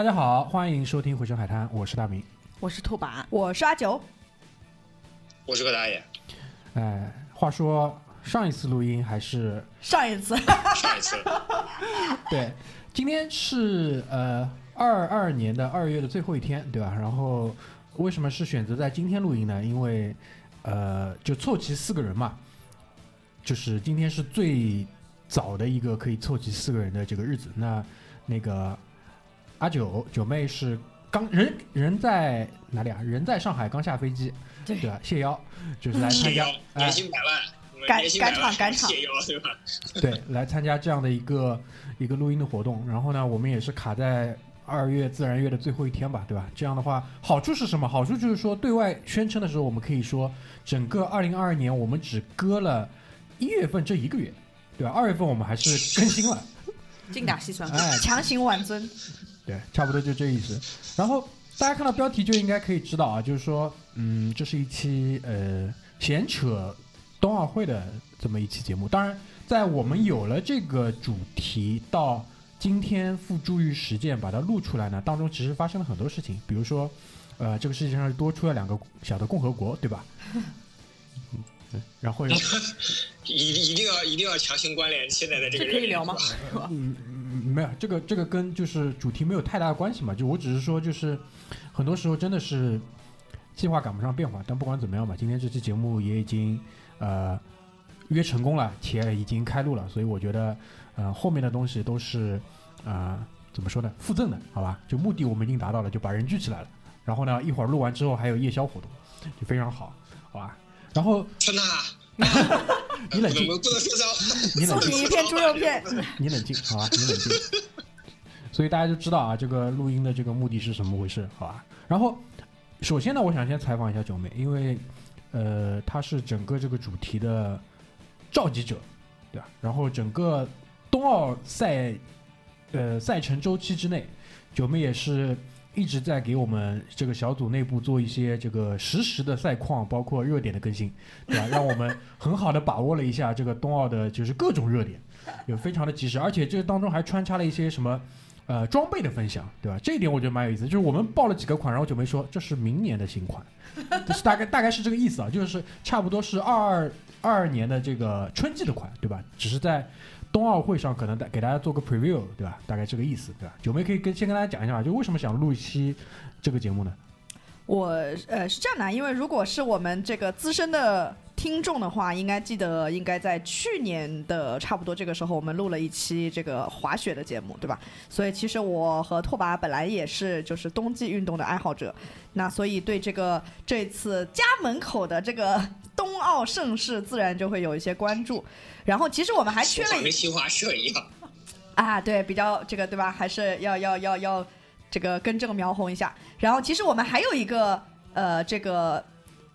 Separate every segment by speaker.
Speaker 1: 大家好，欢迎收听《回声海滩》，我是大明。
Speaker 2: 我是兔爸，
Speaker 3: 我是阿九，
Speaker 4: 我是个大爷。
Speaker 1: 哎，话说上一次录音还是
Speaker 3: 上一次，
Speaker 4: 上一次，
Speaker 1: 对，今天是呃二二年的二月的最后一天，对吧？然后为什么是选择在今天录音呢？因为呃，就凑齐四个人嘛，就是今天是最早的一个可以凑齐四个人的这个日子。那那个阿九九妹是刚人人在哪里啊？人在上海刚下飞机，
Speaker 3: 对
Speaker 1: 对吧？谢邀就是来参加
Speaker 4: 谢邀，
Speaker 1: 哎
Speaker 4: 年薪百万，
Speaker 3: 赶赶场赶场
Speaker 4: 谢邀对吧？
Speaker 1: 对，来参加这样的一个一个录音的活动。然后呢，我们也是卡在二月自然月的最后一天吧，对吧？这样的话，好处是什么？好处就是说，对外宣称的时候，我们可以说，整个二零二二年我们只割了一月份这一个月，对吧？二月份我们还是更新了，
Speaker 2: 精打细算。
Speaker 1: 哎，
Speaker 3: 强行挽尊，
Speaker 1: 对，差不多就这意思。然后大家看到标题就应该可以知道啊，就是说，嗯，这是一期呃闲扯冬奥会的这么一期节目。当然，在我们有了这个主题到今天付诸于实践，把它录出来呢，当中其实发生了很多事情，比如说，呃，这个世界上多出了两个小的共和国，对吧？嗯然后，
Speaker 4: 一一定要一定要强行关联现在的这个
Speaker 2: 这可以聊吗？
Speaker 1: 嗯，嗯没有这个这个跟就是主题没有太大的关系嘛，就我只是说就是很多时候真的是计划赶不上变化，但不管怎么样吧，今天这期节目也已经呃约成功了，且已经开录了，所以我觉得呃后面的东西都是啊、怎么说呢，附赠的，好吧？就目的我们已经达到了，就把人聚起来了，然后呢一会儿录完之后还有夜宵活动，就非常好，好吧？然后
Speaker 4: 春娜，
Speaker 1: 你冷静。你冷静
Speaker 3: 送你一片猪肉片，
Speaker 1: 你冷静，好吧，你冷静。所以大家就知道啊，这个录音的这个目的是什么回事，好吧？然后，首先呢，我想先采访一下九妹，因为呃，她是整个这个主题的召集者，对吧？然后整个冬奥赛呃赛程周期之内，九妹也是一直在给我们这个小组内部做一些这个实时的赛况，包括热点的更新，对吧？让我们很好的把握了一下这个冬奥的就是各种热点。有非常的及时，而且这当中还穿插了一些什么呃装备的分享，对吧？这一点我觉得蛮有意思。就是我们报了几个款，然后九妹说这是明年的新款，就 是大概大概是这个意思啊，就是差不多是二二二二年的这个春季的款，对吧？只是在冬奥会上可能带给大家做个 preview，对吧？大概这个意思，对吧？九妹可以跟先跟大家讲一下，就为什么想录一期这个节目呢？
Speaker 3: 我呃是这样的，因为如果是我们这个资深的听众的话，应该记得应该在去年的差不多这个时候，我们录了一期这个滑雪的节目，对吧？所以其实我和拓跋本来也是就是冬季运动的爱好者，那所以对这个这次家门口的这个冬奥盛世，自然就会有一些关注。然后其实我们还缺了一
Speaker 4: 说话跟新华社一样，
Speaker 3: 啊，对，比较这个对吧？还是要要要要这个根正苗红一下。然后其实我们还有一个呃这个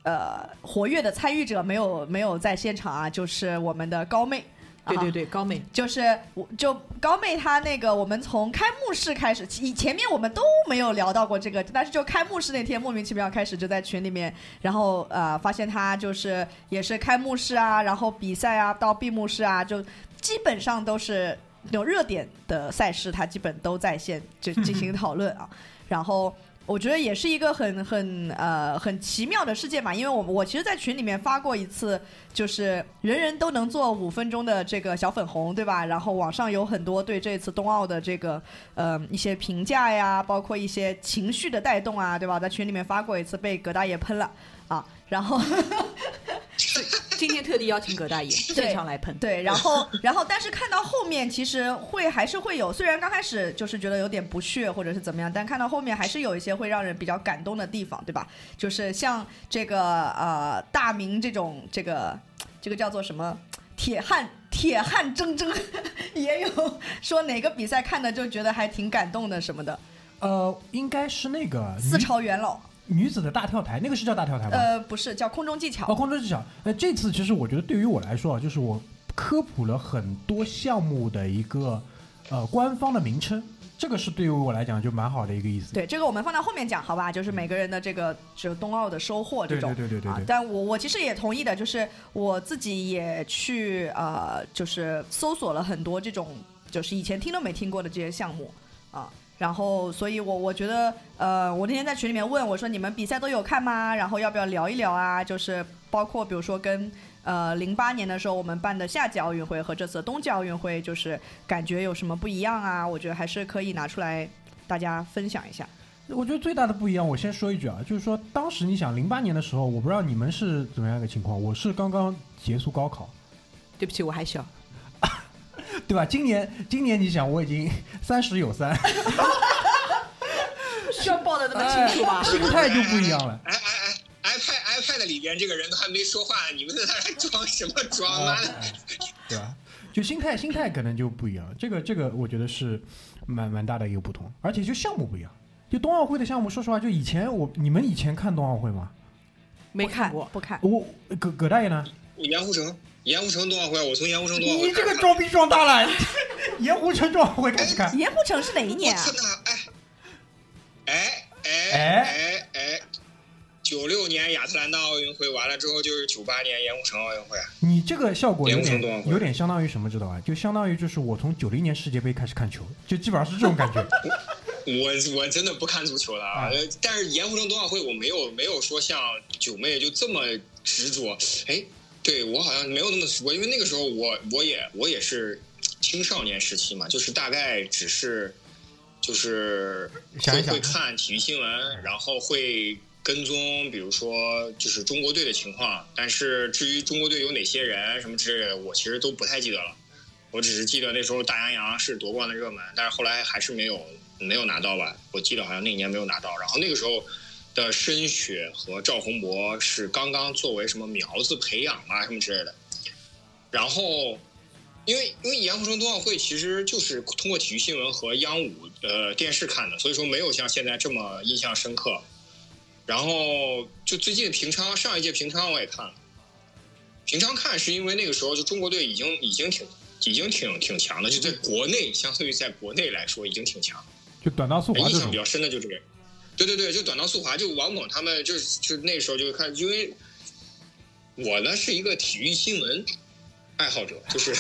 Speaker 3: 呃活跃的参与者没有没有在现场啊，就是我们的高妹。
Speaker 2: 对对对，高妹，
Speaker 3: 就是我就高妹她那个，我们从开幕式开始，以前面我们都没有聊到过这个，但是就开幕式那天莫名其妙开始就在群里面，然后呃发现她就是也是开幕式啊，然后比赛啊到闭幕式啊，就基本上都是那种热点的赛事，她基本都在线就进行讨论啊，然后。我觉得也是一个很很呃很奇妙的事件嘛，因为我我其实，在群里面发过一次，就是人人都能做五分钟的这个小粉红，对吧？然后网上有很多对这次冬奥的这个呃一些评价呀，包括一些情绪的带动啊，对吧？在群里面发过一次，被葛大爷喷了啊，然后
Speaker 2: 今天特地邀请葛大爷现场来喷。
Speaker 3: 对，然后然后但是看到后面，其实会还是会有，虽然刚开始就是觉得有点不屑或者是怎么样，但看到后面还是有一些会让人比较感动的地方，对吧？就是像这个呃大明这种这个这个叫做什么铁汉铁汉铮铮，也有说哪个比赛看的就觉得还挺感动的什么的，
Speaker 1: 呃，应该是那个
Speaker 3: 四朝元老，
Speaker 1: 女子的大跳台，那个是叫大跳台吗？
Speaker 3: 呃不是叫空中技巧，
Speaker 1: 哦，空中技巧。呃，这次其实我觉得对于我来说啊，就是我科普了很多项目的一个呃官方的名称，这个是对于我来讲就蛮好的一个意思。
Speaker 3: 对，这个我们放到后面讲，好吧？就是每个人的这个就冬奥的收获这
Speaker 1: 对
Speaker 3: 种。
Speaker 1: 对对对对，。
Speaker 3: 但我我其实也同意的，就是我自己也去呃，就是搜索了很多这种就是以前听都没听过的这些项目啊。然后，所以我我觉得，呃，我那天在群里面问我说，你们比赛都有看吗？然后要不要聊一聊啊？就是包括比如说跟呃零八年的时候我们办的夏季奥运会和这次冬季奥运会，就是感觉有什么不一样啊？我觉得还是可以拿出来大家分享一下。
Speaker 1: 我觉得最大的不一样，我先说一句啊，就是说当时你想零八年的时候，我不知道你们是怎么样一个情况，我是刚刚结束高考，
Speaker 2: 对不起，我还小。
Speaker 1: 对吧？今年今年你想，我已经三十有三，
Speaker 2: 需要报的那么清楚吗？
Speaker 1: 心态就不一样了。
Speaker 4: 哎哎哎，iPad iPad 里边这个人都还没说话，你们在那装什么装啊？
Speaker 1: 对吧？就心态心态可能就不一样，这个这个我觉得是蛮蛮大的一个不同，而且就项目不一样。就冬奥会的项目，说实话，就以前我你们以前看冬奥会吗？
Speaker 2: 没看过，
Speaker 3: 不看。
Speaker 1: 我葛葛大爷呢？
Speaker 4: 盐湖城，盐湖城冬奥会，我从盐湖城冬奥会。
Speaker 1: 你这个装逼装大了！盐湖城冬奥会开始看。
Speaker 3: 盐湖城是哪一年啊？
Speaker 4: 我操哎哎哎哎哎！九六年亚特兰大奥运会完了之后，就是九八年盐湖城奥运会。
Speaker 1: 你这个效果有点有点相当于什么，知道吧？就相当于就是我从九零年世界杯开始看球，就基本上是这种感觉。
Speaker 4: 我我真的不看足球了啊！但是盐湖城冬奥会我没有没有说像九妹就这么执着。哎，对我好像没有那么我，因为那个时候我我也我也是青少年时期嘛，就是大概只是就是会会看体育新闻，然后会跟踪，比如说就是中国队的情况。但是至于中国队有哪些人什么之类的，我其实都不太记得了。我只是记得那时候大洋洋是夺冠的热门，但是后来还是没有。没有拿到吧？我记得好像那年没有拿到。然后那个时候的申雪和赵宏博是刚刚作为什么苗子培养啊什么之类的。然后，因为因为盐湖城冬奥会其实就是通过体育新闻和央五呃电视看的，所以说没有像现在这么印象深刻。然后就最近平昌上一届平昌我也看了，平昌看是因为那个时候就中国队已经已经挺已经挺挺强的，就在国内相对于在国内来说已经挺强。
Speaker 1: 就短道速滑，
Speaker 4: 印象比较深的就这个，对对对，就短道速滑，就王猛他们就是就那时候就看，因为我呢是一个体育新闻爱好者，就是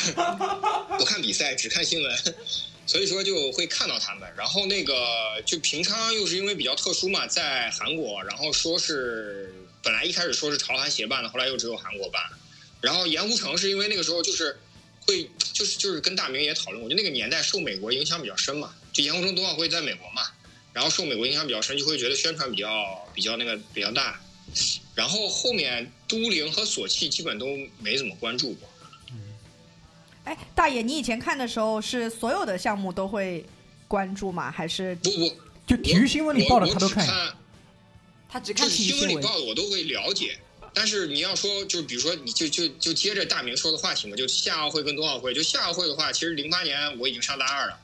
Speaker 4: 不看比赛只看新闻，所以说就会看到他们。然后那个就平昌又是因为比较特殊嘛，在韩国，然后说是本来一开始说是朝韩协办的，后来又只有韩国办。然后盐湖城是因为那个时候就是会就是就是跟大明也讨论，我觉得那个年代受美国影响比较深嘛。就盐湖城冬奥会在美国嘛，然后受美国影响比较深，就会觉得宣传比较比较那个比较大，然后后面都灵和索契基本都没怎么关注过。
Speaker 3: 嗯，哎，大爷，你以前看的时候是所有的项目都会关注吗？还是
Speaker 4: 不不，
Speaker 1: 就体育新闻里报的他都看，
Speaker 2: 他只看
Speaker 4: 新闻里报的我都会了解。但是你要说，就是比如说，你就就就接着大明说的话题嘛，就夏奥会跟冬奥会，就夏奥会的话，其实零八年我已经上大二了。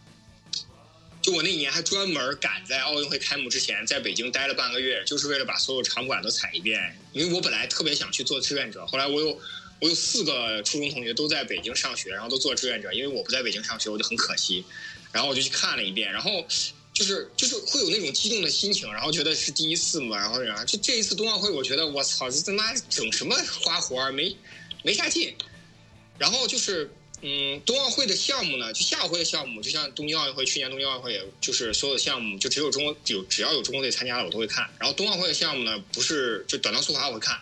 Speaker 4: 就我那一年还专门赶在奥运会开幕之前，在北京待了半个月，就是为了把所有场馆都踩一遍。因为我本来特别想去做志愿者，后来我有我有四个初中同学都在北京上学，然后都做志愿者，因为我不在北京上学，我就很可惜。然后我就去看了一遍，然后就是就是会有那种激动的心情，然后觉得是第一次嘛，然后然后就这一次冬奥会，我觉得我操，这他妈整什么花活儿，没没啥劲。然后就是。嗯，冬奥会的项目呢，就夏奥会的项目，就像东京奥运会，去年东京奥运会就是所有的项目，就只有中国有只要有中国队参加了，我都会看。然后冬奥会的项目呢，不是就短道速滑我会看，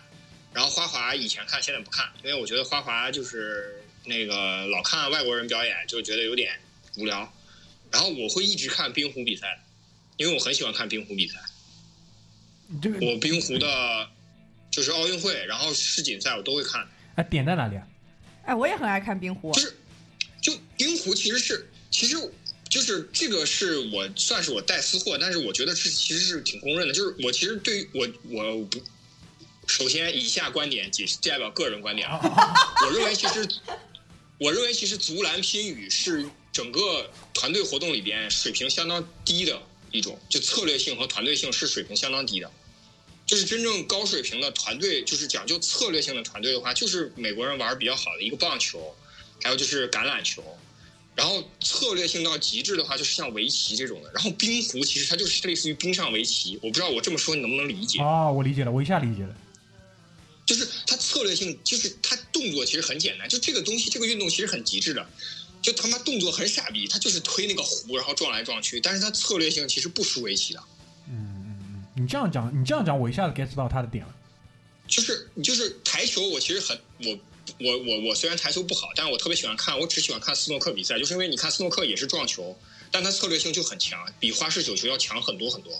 Speaker 4: 然后花滑以前看，现在不看，因为我觉得花滑就是那个老看外国人表演，就觉得有点无聊。然后我会一直看冰壶比赛，因为我很喜欢看冰壶比赛。我冰壶的，就是奥运会，然后世锦赛我都会看。
Speaker 1: 哎，点在哪里啊？
Speaker 3: 哎，我也很爱看冰壶。
Speaker 4: 就是，就冰壶其实是，其实就是这个是我算是我带私货，但是我觉得是其实是挺公认的。就是我其实对于我我不，首先以下观点仅代表个人观点啊，我认为其实，我认为其实足篮拼羽是整个团队活动里边水平相当低的一种，就策略性和团队性是水平相当低的。就是真正高水平的团队，就是讲究策略性的团队的话，就是美国人玩比较好的一个棒球，还有就是橄榄球，然后策略性到极致的话，就是像围棋这种的。然后冰壶其实它就是类似于冰上围棋，我不知道我这么说你能不能理解？
Speaker 1: 啊，我理解了，我一下理解了。
Speaker 4: 就是它策略性，就是它动作其实很简单，就这个东西，这个运动其实很极致的。就他妈动作很傻逼，他就是推那个壶，然后撞来撞去，但是他策略性其实不输围棋的。
Speaker 1: 你这样讲，你这样讲，我一下子 get 到他的点了。
Speaker 4: 就是就是台球，我其实很我我我我虽然台球不好，但是我特别喜欢看，我只喜欢看斯诺克比赛，就是因为你看斯诺克也是撞球，但他策略性就很强，比花式九球要强很多很多。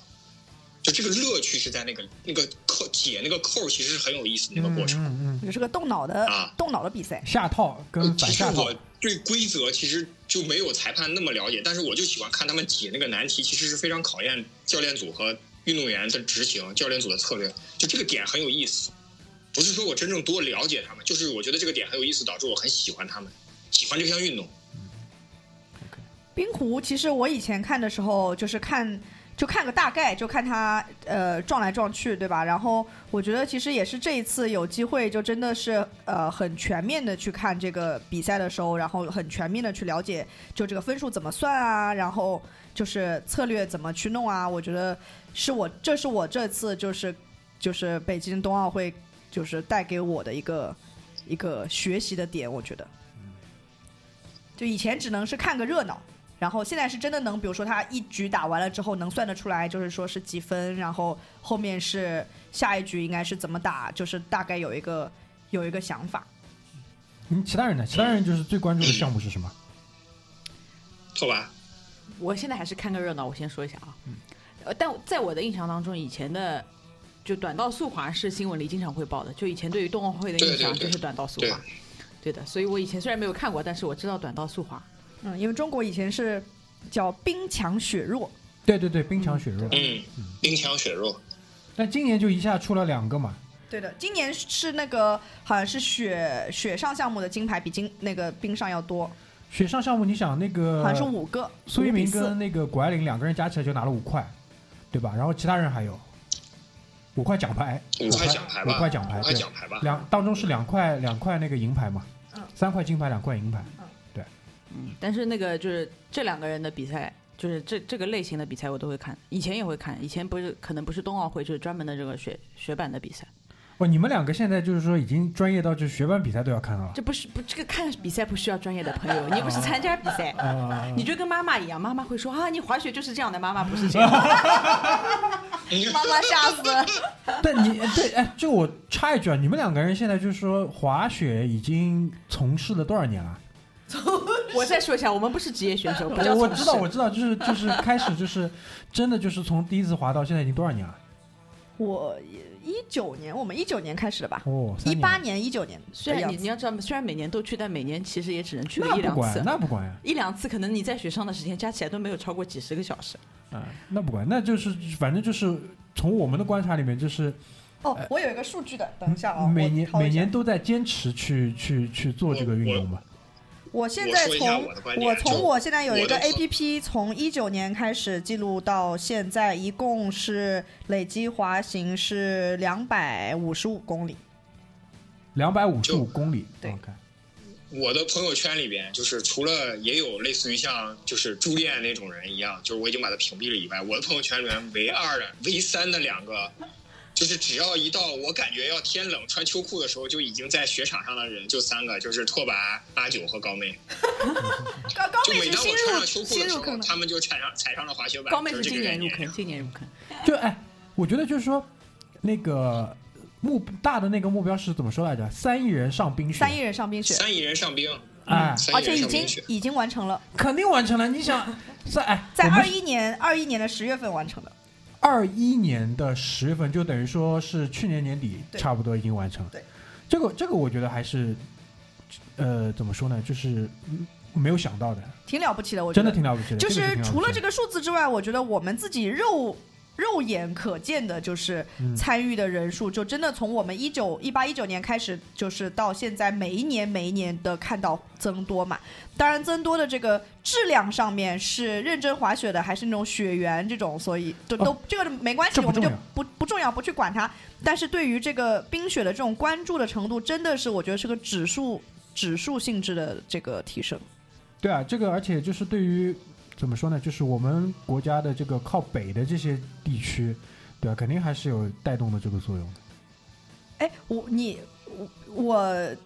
Speaker 4: 就这个乐趣是在那个那个扣解那个扣，其实是很有意思的那个过程。
Speaker 1: 嗯嗯
Speaker 3: 也是个动脑的、
Speaker 4: 啊
Speaker 3: 动脑的比赛
Speaker 1: 嗯，。下套跟反
Speaker 4: 其实
Speaker 1: 下套
Speaker 4: 我，对规则其实就没有裁判那么了解，但是我就喜欢看他们解那个难题，其实是非常考验教练组和运动员的执行，教练组的策略，就这个点很有意思。不是说我真正多了解他们，就是我觉得这个点很有意思，导致我很喜欢他们，喜欢这项运动。
Speaker 3: 冰壶其实我以前看的时候就是看。就看个大概，就看他呃撞来撞去，对吧？然后我觉得其实也是这一次有机会，就真的是呃很全面的去看这个比赛的时候，然后很全面的去了解，就这个分数怎么算啊，然后就是策略怎么去弄啊。我觉得是我这是我这次就是就是北京冬奥会就是带给我的一个一个学习的点，我觉得。就以前只能是看个热闹，然后现在是真的能，比如说他一局打完了之后能算得出来，就是说是几分，然后后面是下一局应该是怎么打，就是大概有一个有一个想法。
Speaker 1: 嗯，其他人呢？其他人就是最关注的项目是什么？
Speaker 4: 拓跋，
Speaker 2: 我现在还是看个热闹，我先说一下啊。呃，但在我的印象当中，以前的就短道速滑是新闻里经常会报的，就以前对于冬奥会的印象就是短道速
Speaker 4: 对
Speaker 2: 滑。对的，所以我以前虽然没有看过，但是我知道短道速滑。
Speaker 3: 嗯，因为中国以前是叫冰强雪弱，
Speaker 1: 对对对，冰强雪弱。
Speaker 4: 嗯，嗯冰强雪弱，
Speaker 1: 但今年就一下出了两个嘛，
Speaker 3: 对的，今年是那个好像是雪雪上项目的金牌比金那个冰上要多，
Speaker 1: 雪上项目，你想那个
Speaker 3: 好像是五个，
Speaker 1: 苏一鸣跟那个谷爱凌两个人加起来就拿了五块，对吧？然后其他人还有五块奖牌，
Speaker 4: 五块奖牌吧，
Speaker 1: 五块奖牌，
Speaker 4: 五块
Speaker 1: 对，
Speaker 4: 奖牌吧。
Speaker 1: 两当中是两块两块那个银牌嘛，
Speaker 3: 嗯
Speaker 1: 三块金牌，两块银牌对。
Speaker 2: 嗯，但是那个就是这两个人的比赛，就是这这个类型的比赛我都会看，以前也会看，以前不是可能不是冬奥会，就是专门的这个雪雪板的比赛。
Speaker 1: 哦，你们两个现在就是说已经专业到就是学班比赛都要看了
Speaker 2: 这不是不这个看比赛不需要专业的朋友，你又不是参加比赛。
Speaker 1: 啊？
Speaker 2: 你就跟妈妈一样，妈妈会说啊，你滑雪就是这样的，妈妈不是这样。
Speaker 3: 妈妈吓死了。
Speaker 1: 但你对哎，就我插一句啊，你们两个人现在就是说滑雪已经从事了多少年了？
Speaker 2: 我再说一下，我们不是职业选手，不叫
Speaker 1: 我知道，我知道，就是就是开始就是真的就是从第一次滑到现在已经多少年了？
Speaker 3: 我一九年，我们一九年开始的吧，
Speaker 1: 哦，
Speaker 3: 一八年、一九年
Speaker 2: 虽然。你你要知道，虽然每年都去，但每年其实也只能去个
Speaker 1: 那不管
Speaker 2: 一两次，
Speaker 1: 那不管呀，
Speaker 2: 一两次可能你在雪上的时间加起来都没有超过几十个小时。
Speaker 1: 啊，那不管，那就是反正就是从我们的观察里面，就是
Speaker 3: 哦，我有一个数据的，等一下啊，
Speaker 1: 每年每年都在坚持去去去做这个运动吧。
Speaker 3: 我现在从
Speaker 4: 我
Speaker 3: 从我现在有一个 A P P，从一九年开始记录到现在，一共是累计滑行是两百五十五公里。
Speaker 1: 两百五十五公里，
Speaker 3: 对
Speaker 4: 我的朋友圈里边，就是除了也有类似于像就是朱恋那种人一样，就是我已经把他屏蔽了以外，我的朋友圈里面唯二的、唯三的两个，就是只要一到我感觉要天冷穿秋裤的时候，就已经在雪场上的人就三个，就是拓跋、阿九和高妹。
Speaker 3: 高高
Speaker 4: 就
Speaker 3: 妹
Speaker 4: 每当我穿上秋裤的时候，他们就踩上踩上了滑雪板。
Speaker 2: 高妹
Speaker 4: 就是
Speaker 2: 今年入坑，今年入坑。
Speaker 1: 就哎，我觉得就是说那个目大的那个目标是怎么说来着？三亿人上冰雪，
Speaker 3: 三亿人上冰雪，
Speaker 4: 三亿人上冰，
Speaker 1: 哎，
Speaker 4: 三亿
Speaker 3: 而且已经。已经完成了，
Speaker 1: 肯定完成了。你想 在哎，
Speaker 3: 在二一年二一年的十月份完成的。
Speaker 1: 二一年的十月份，就等于说是去年年底，
Speaker 3: 对
Speaker 1: 差不多已经完成了。
Speaker 3: 对，
Speaker 1: 这个这个我觉得还是，呃，怎么说呢，就是嗯没有想到的，
Speaker 3: 挺了不起的，我觉得
Speaker 1: 真的。挺了不起的。
Speaker 3: 就是除了这个数字之外，我觉得我们自己肉肉眼可见的，就是
Speaker 1: 嗯
Speaker 3: 参与的人数，就真的从我们一九一八一九年开始，就是到现在每一年每一年的看到增多嘛。当然，增多的这个质量上面是认真滑雪的，还是那种雪缘这种，所以都都、这个没关系，我们就
Speaker 1: 不
Speaker 3: 不重要，不去管它。但是对于这个冰雪的这种关注的程度，真的是我觉得是个指数指数性质的这个提升。
Speaker 1: 对啊，这个而且就是对于怎么说呢，就是我们国家的这个靠北的这些地区，对吧、肯定还是有带动的这个作用的。
Speaker 3: 哎，我你我我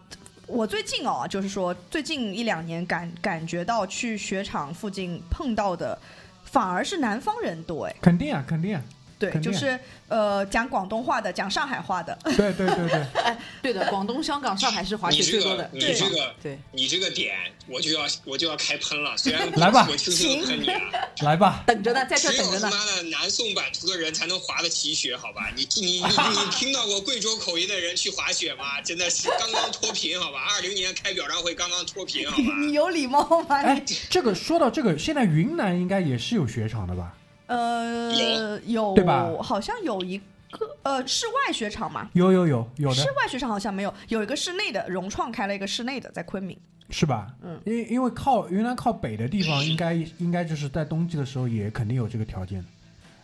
Speaker 3: 我最近哦，就是说最近一两年感感觉到去雪场附近碰到的，反而是南方人多哎。
Speaker 1: 肯定啊，肯定啊，
Speaker 3: 对，就是呃讲广东话的，讲上海话的。
Speaker 1: 对对对对，哎
Speaker 2: 对的，广东、香港、上海是滑雪最多的，
Speaker 4: 个你这个
Speaker 2: 对，
Speaker 4: 你这个点，我就要我就要开喷了。虽然
Speaker 1: 来吧
Speaker 4: 我轻轻地喷你啊，
Speaker 1: 来吧，
Speaker 2: 等着呢，在这等着呢。
Speaker 4: 他妈的南宋版图的人才能滑得起雪，好吧？你你你 你听到过贵州口音的人去滑雪吗？真的是刚刚脱贫，好吧？二零年开表彰会刚刚脱贫，好吧？
Speaker 3: 你有礼貌吗？
Speaker 1: 哎，这个说到这个，现在云南应该也是有雪场的吧？
Speaker 3: 呃有
Speaker 1: 对吧
Speaker 3: 好像有一个呃室外雪场嘛。
Speaker 1: 有有有有的
Speaker 3: 室，外雪场好像没有，有一个室内的，融创开了一个室内的，在昆明。
Speaker 1: 是吧？
Speaker 3: 嗯，
Speaker 1: 因因为靠云南靠北的地方，应该应该就是在冬季的时候也肯定有这个条件的，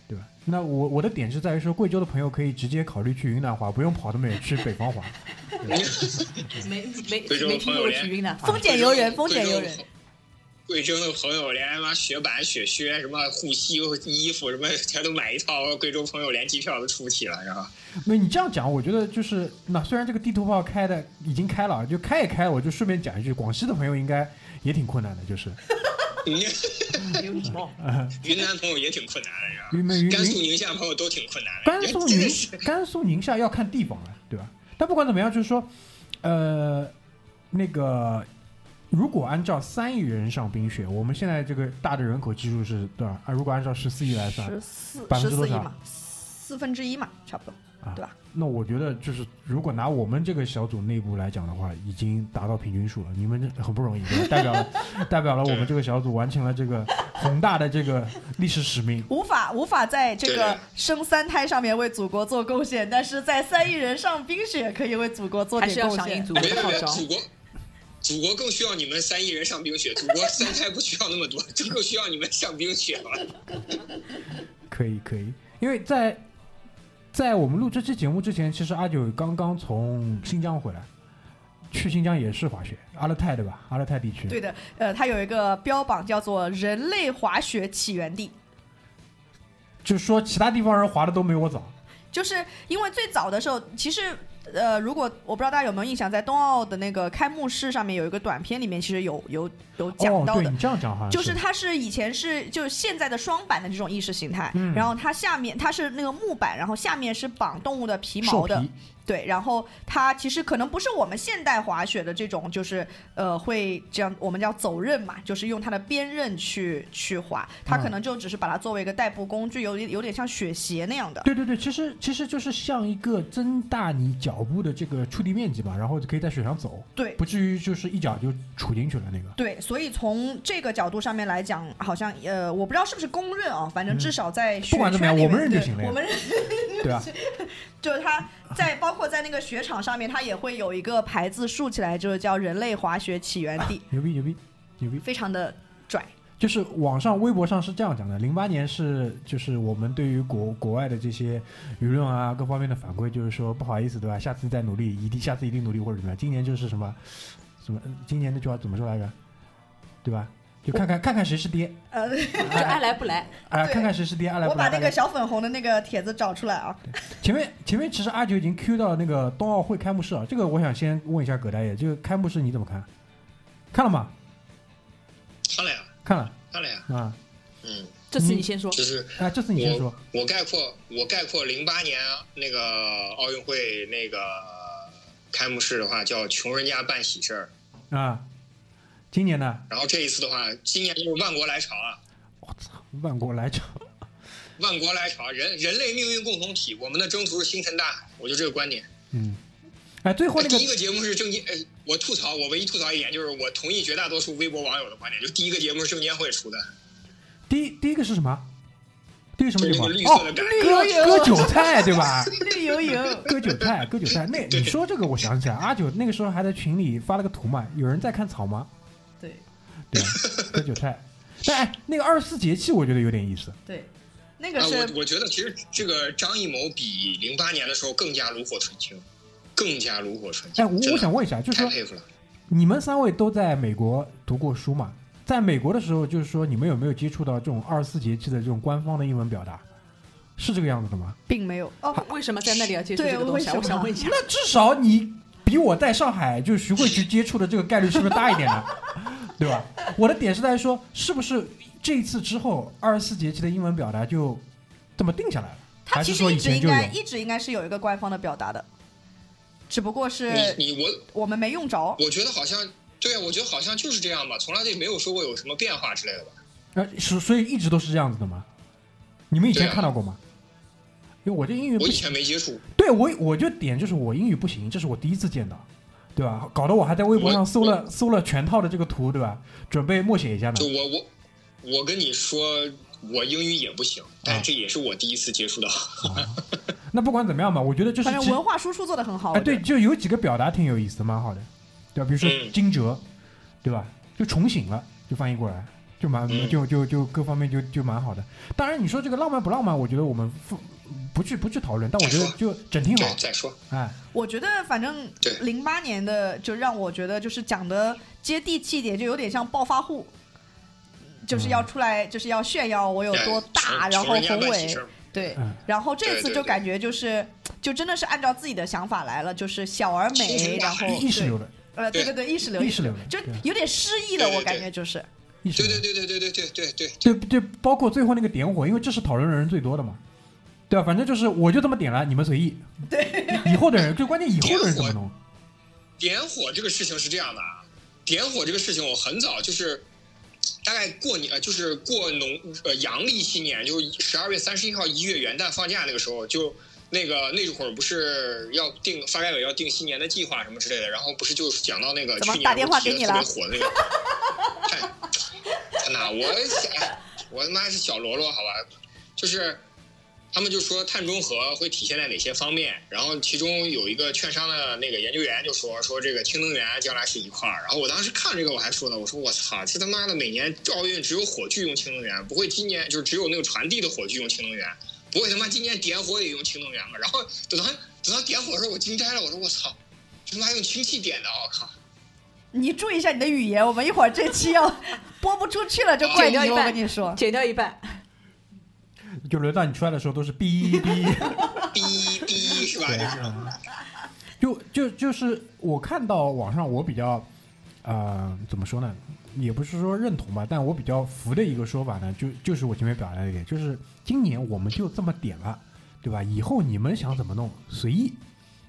Speaker 1: 对吧？那我我的点是在于说，贵州的朋友可以直接考虑去云南滑，不用跑那么远去北方滑。
Speaker 2: 没没没听过去云南
Speaker 3: 风
Speaker 2: 滑，
Speaker 3: 俭由人，风俭由人。
Speaker 4: 贵州的朋友连他妈雪板、雪靴、什么护膝、衣服什么全都买一套，贵州朋友连机票都出不起了，是吧？
Speaker 1: 没你这样讲，我觉得就是那虽然这个地图炮开的已经开了，就开也开，我就顺便讲一句，广西的朋友应该也挺困难的，就是
Speaker 4: 嗯
Speaker 2: 有礼貌。
Speaker 4: 云南朋友也挺困难的，是吧？
Speaker 1: 云云
Speaker 4: 甘肃、
Speaker 1: 云
Speaker 4: 宁夏朋友都挺困难的。
Speaker 1: 甘肃 宁甘肃宁夏要看地方了，对吧？但不管怎么样，就是说，呃，那个如果按照三亿人上冰雪，我们现在这个大的人口基数是多少啊？如果按照十四亿来算
Speaker 3: 十四
Speaker 1: 百分之多少
Speaker 3: 十四亿嘛，四分之一嘛，差不多。
Speaker 1: 啊
Speaker 3: 对吧，
Speaker 1: 那我觉得就是如果拿我们这个小组内部来讲的话，已经达到平均数了。你们这很不容易，代表了 代表了我们这个小组完成了这个宏大的这个历史使命。
Speaker 3: 无法无法在这个生三胎上面为祖国做贡献，但是在三亿人上冰雪可以为祖国做点贡献
Speaker 2: 是要响应。祖国的号召。
Speaker 4: 祖国，更需要你们三亿人上冰雪，祖国三胎不需要那么多，就更需要你们上冰雪了。
Speaker 1: 可以可以，因为在在我们录这期节目之前，其实阿九刚刚从新疆回来，去新疆也是滑雪，阿勒泰对吧？阿勒泰地区。
Speaker 3: 对的，呃，它有一个标榜叫做“人类滑雪起源地
Speaker 1: 就是说其他地方人滑的都没我早。”，
Speaker 3: 就是因为最早的时候，其实。呃，如果我不知道大家有没有印象，在冬奥的那个开幕式上面有一个短片，里面其实有有有讲
Speaker 1: 哦，
Speaker 3: 到的，
Speaker 1: 对你这样讲好像
Speaker 3: 就是它是以前是就是现在的双板的这种意识形态，
Speaker 1: 嗯。
Speaker 3: 然后它下面它是那个木板，然后下面是绑动物的皮毛的，
Speaker 1: 皮，
Speaker 3: 对，然后它其实可能不是我们现代滑雪的这种，就是呃会这样，我们叫走刃嘛，就是用它的边刃去去滑，它
Speaker 1: 嗯
Speaker 3: 可能就只是把它作为一个代步工具，有点有点像雪鞋那样的。
Speaker 1: 对对对，其实其实就是像一个增大你脚步的这个触地面积吧，然后可以在雪上走，
Speaker 3: 对
Speaker 1: 不至于就是一脚就杵进去了那个。
Speaker 3: 对，所以从这个角度上面来讲，好像呃，我不知道是不是公认啊，反正至少在雪
Speaker 1: 嗯不管怎么样我们认就行了呀
Speaker 3: 我们认
Speaker 1: 对吧？
Speaker 3: 就是它 在包括在那个雪场上面，它也会有一个牌子竖起来，就是叫“人类滑雪起源地
Speaker 1: 牛逼牛逼牛逼”，！
Speaker 3: 非常的拽。
Speaker 1: 就是网上微博上是这样讲的，零八年是就是我们对于国国外的这些舆论啊各方面的反馈，就是说不好意思对吧？下次再努力，一定下次一定努力或者怎么样。今年就是什么什么，今年那句话怎么说来着？对吧？就看看看看谁是爹，
Speaker 3: 呃，
Speaker 2: 就爱来不来，
Speaker 1: 啊、
Speaker 3: 对
Speaker 1: 看看谁是爹，爱来
Speaker 3: 我
Speaker 1: 不来。我
Speaker 3: 把那个小粉红的那个帖子找出来啊。
Speaker 1: 前面前面其实阿九已经 Q 到那个冬奥会开幕式了，这个我想先问一下葛大爷，这个开幕式你怎么看？看了吗？
Speaker 4: 看了呀，
Speaker 1: 看了
Speaker 4: 看了呀，
Speaker 1: 啊
Speaker 4: 嗯，
Speaker 2: 这次你先说。
Speaker 4: 就是
Speaker 1: 啊，这次你先说。
Speaker 4: 我概括我概括零八年那个奥运会那个开幕式的话，叫穷人家办喜事儿。
Speaker 1: 啊，今年呢？
Speaker 4: 然后这一次的话，今年就是万国来朝啊，
Speaker 1: 我操，万国来朝。
Speaker 4: 万国来朝，人人类命运共同体，我们的征途是星辰大海，我就这个观点。
Speaker 1: 嗯，哎，最后那个
Speaker 4: 第一个节目是证监，呃，我吐槽，我唯一吐槽一点就是，我同意绝大多数微博网友的观点，就第一个节目是证监会出的，
Speaker 1: 第一第一个是什么？第一个什么节目？
Speaker 4: 就那个绿色的
Speaker 1: 哦，
Speaker 4: 感
Speaker 3: 绿油油
Speaker 1: 割韭菜对吧？
Speaker 3: 绿油油，
Speaker 1: 割韭菜，割韭菜。那你说这个，我想起来，阿九那个时候还在群里发了个图嘛，有人在看草吗？
Speaker 3: 对
Speaker 1: 对，割韭菜。但哎，那个二十四节气我觉得有点意思。
Speaker 3: 对，那个
Speaker 4: 啊，
Speaker 3: 是
Speaker 4: 我我觉得其实这个张艺谋比零八年的时候更加炉火纯青，更加炉火纯青。
Speaker 1: 哎，我我想问一下，就是说
Speaker 4: 太佩服了。
Speaker 1: 你们三位都在美国读过书嘛？在美国的时候，就是说你们有没有接触到这种二十四节气的这种官方的英文表达？是这个样子的吗？
Speaker 3: 并没有哦，
Speaker 2: 为什么在那里要接触这个东西我想问一下。
Speaker 1: 那至少你比我在上海就是徐汇区接触的这个概率是不是大一点呢？对吧？我的点是在说，是不是这一次之后二十四节气的英文表达就这么定下来了？
Speaker 3: 它
Speaker 1: 还是说
Speaker 3: 其实一直
Speaker 1: 以前就有？
Speaker 3: 应该一直应该是有一个官方的表达的，只不过是
Speaker 4: 你你我
Speaker 3: 我们没用着。
Speaker 4: 我觉得好像对啊，我觉得好像就是这样吧，从来就没有说过有什么变化之类的吧。
Speaker 1: 呃，是所以一直都是这样子的吗？你们以前看到过吗？因为我这英语
Speaker 4: 我以，前没接触，
Speaker 1: 对我我就点就是我英语不行，这是我第一次见到，对吧？搞得我还在微博上搜了搜了全套的这个图，对吧？准备默写一下呢
Speaker 4: 就。我我我跟你说，我英语也不行，但
Speaker 1: 啊
Speaker 4: 这也是我第一次接触到。
Speaker 1: 那不管怎么样吧，我觉得就是
Speaker 3: 反正文化输出做的很好。
Speaker 1: 哎，对，就有几个表达挺有意思，蛮好的，对吧？比如说
Speaker 4: 嗯
Speaker 1: 惊蛰，对吧？就重醒了，就翻译过来，就蛮
Speaker 4: 嗯
Speaker 1: 就就就各方面就就蛮好的。当然，你说这个浪漫不浪漫，我觉得我们不不去不去讨论，但我觉得就整挺好，，
Speaker 4: 再说，
Speaker 1: 哎，
Speaker 3: 我觉得反正
Speaker 4: 对。
Speaker 3: 零八年的就让我觉得就是讲的接地气一点，就有点像暴发户，就是要出来就是要炫耀我有多大，然后宏伟对
Speaker 1: 嗯。
Speaker 3: 然后这次
Speaker 4: 对对对。
Speaker 3: 就感觉就是就真的是按照自己的想法来了，就是小而美，然后
Speaker 1: 意识流的，
Speaker 3: 呃，对对对，意识流，
Speaker 1: 意识流的
Speaker 3: 就有点诗意了，
Speaker 4: 对对
Speaker 3: 我感觉就是。
Speaker 1: 意识
Speaker 4: 对
Speaker 1: 流
Speaker 4: 对对对对对对对对，
Speaker 1: 就就包括最后那个点火，因为这是讨论的人最多的嘛，对啊？反正就是我就这么点了，你们随意。对，以后的人最关键以后的人怎么弄？
Speaker 4: 点火这个事情是这样的啊，点火这个事情我很早就是。大概过年呃，就是过农呃阳历新年，就是十二月三十一号一月元旦放假那个时候，就那个那会儿不是要定发改委要定新年的计划什么之类的，然后不是就讲到那个去年
Speaker 3: 怎么打电话给你了
Speaker 4: 不是提得特别火的那个，嗨，他哪我哎我他妈是小罗罗好吧，就是他们就说碳中和会体现在哪些方面，然后其中有一个券商的那个研究员就说说这个氢能源将来是一块儿，然后我当时看这个我还说呢，我说我操，这他妈的每年奥运只有火炬用氢能源，不会今年就是只有那个传递的火炬用氢能源，不会他妈今年点火也用氢能源吧？然后等到等到点火的时候我惊呆了，我说我操，这他妈用氢气点的，我靠！
Speaker 3: 你注意一下你的语言，我们一会儿这期要 播不出去了，就怪你，我
Speaker 2: 剪掉一半我
Speaker 3: 跟你说。
Speaker 2: 减掉一半，
Speaker 1: 就轮到你出来的时候都是哔哔。
Speaker 4: 哔哔是吧？
Speaker 1: 对
Speaker 4: 就是
Speaker 1: 嗯就就就是我看到网上我比较，呃，怎么说呢？也不是说认同吧，但我比较服的一个说法呢，就就是我前面表达的一点，就是今年我们就这么点了，对吧？以后你们想怎么弄随意，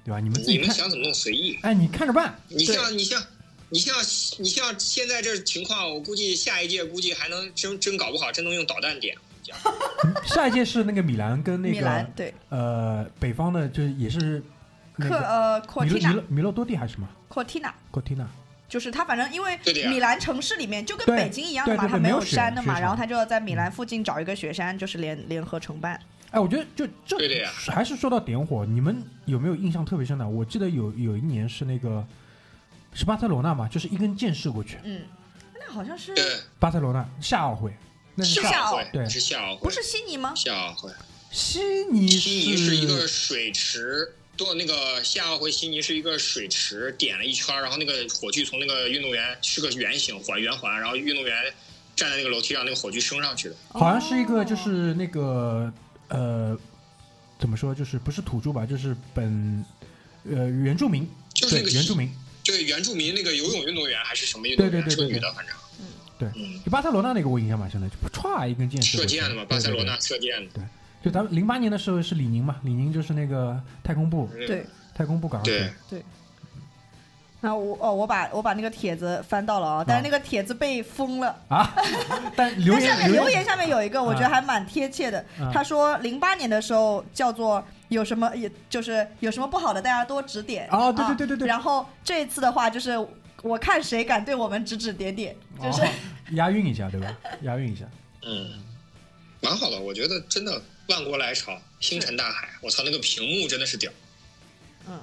Speaker 1: 对吧？你们自己看，
Speaker 4: 你们想怎么弄随意。
Speaker 1: 哎，你看着办。
Speaker 4: 你像你像你像你像现在这情况，我估计下一届估计还能真真搞不好，真能用导弹点。
Speaker 1: 下一届是那个米兰跟那
Speaker 3: 米
Speaker 1: 个
Speaker 3: 兰对，
Speaker 1: 呃北方的，就是也是那
Speaker 3: 克
Speaker 1: 个
Speaker 3: 呃
Speaker 1: 米洛米洛米洛多蒂还是什么
Speaker 3: ？Cortina。
Speaker 1: ？Cortina。
Speaker 3: 就是他，反正因为米兰城市里面就跟北京一样的嘛，它没有山的嘛，然后他就要在米兰附近找一个雪山，就是联联合承办。
Speaker 1: 哎，我觉得就这还是说到点火，你们有没有印象特别深的？我记得有有一年是那个是巴塞罗那嘛，就是一根箭射过去，
Speaker 3: 嗯，那好像是，
Speaker 1: 巴塞罗那夏奥会，那是
Speaker 3: 是夏奥
Speaker 4: 会，
Speaker 1: 对
Speaker 4: 是夏奥会，
Speaker 3: 不是悉尼吗？
Speaker 4: 夏奥会。
Speaker 1: 悉尼
Speaker 4: 悉尼是一个水池，多那个夏奥会悉尼是一个水池，点了一圈，然后那个火炬从那个运动员是个圆形环圆环，然后运动员站在那个楼梯上，那个火炬升上去的。
Speaker 1: 好像是一个
Speaker 3: 哦
Speaker 1: 就是那个呃怎么说，就是不是土著吧，就是本呃原住民，
Speaker 4: 就是那个
Speaker 1: 原住民，
Speaker 4: 对原住民那个游泳运动员还是什么运动员？
Speaker 1: 对对对对对
Speaker 4: 是个女的，反正
Speaker 1: 对
Speaker 4: 嗯，
Speaker 1: 就巴塞罗那那个我印象蛮深的，就歘一根箭射
Speaker 4: 射箭了嘛，巴塞罗那。射箭的。
Speaker 1: 对对对就咱们零八年的时候是李宁嘛，李宁就是那个太空部，
Speaker 4: 嗯
Speaker 3: 对，
Speaker 1: 太空部搞上去
Speaker 4: 对，
Speaker 3: 那我哦，我把我把那个帖子翻到了啊，但是那个帖子被封了。
Speaker 1: 啊，但留
Speaker 3: 但下面
Speaker 1: 言
Speaker 3: 留言下面有一个，我觉得还蛮贴切的。
Speaker 1: 啊
Speaker 3: 他说零八年的时候叫做有什么，也就是有什么不好的，大家多指点。
Speaker 1: 哦对
Speaker 3: 啊
Speaker 1: 对对对对
Speaker 3: 然后这一次的话就是。我看谁敢对我们指指点点，就是、
Speaker 1: 哦押韵一下，对吧？押韵一下。
Speaker 4: 嗯，蛮好的，我觉得真的万国来朝，星辰大海，我操，那个屏幕真的是屌。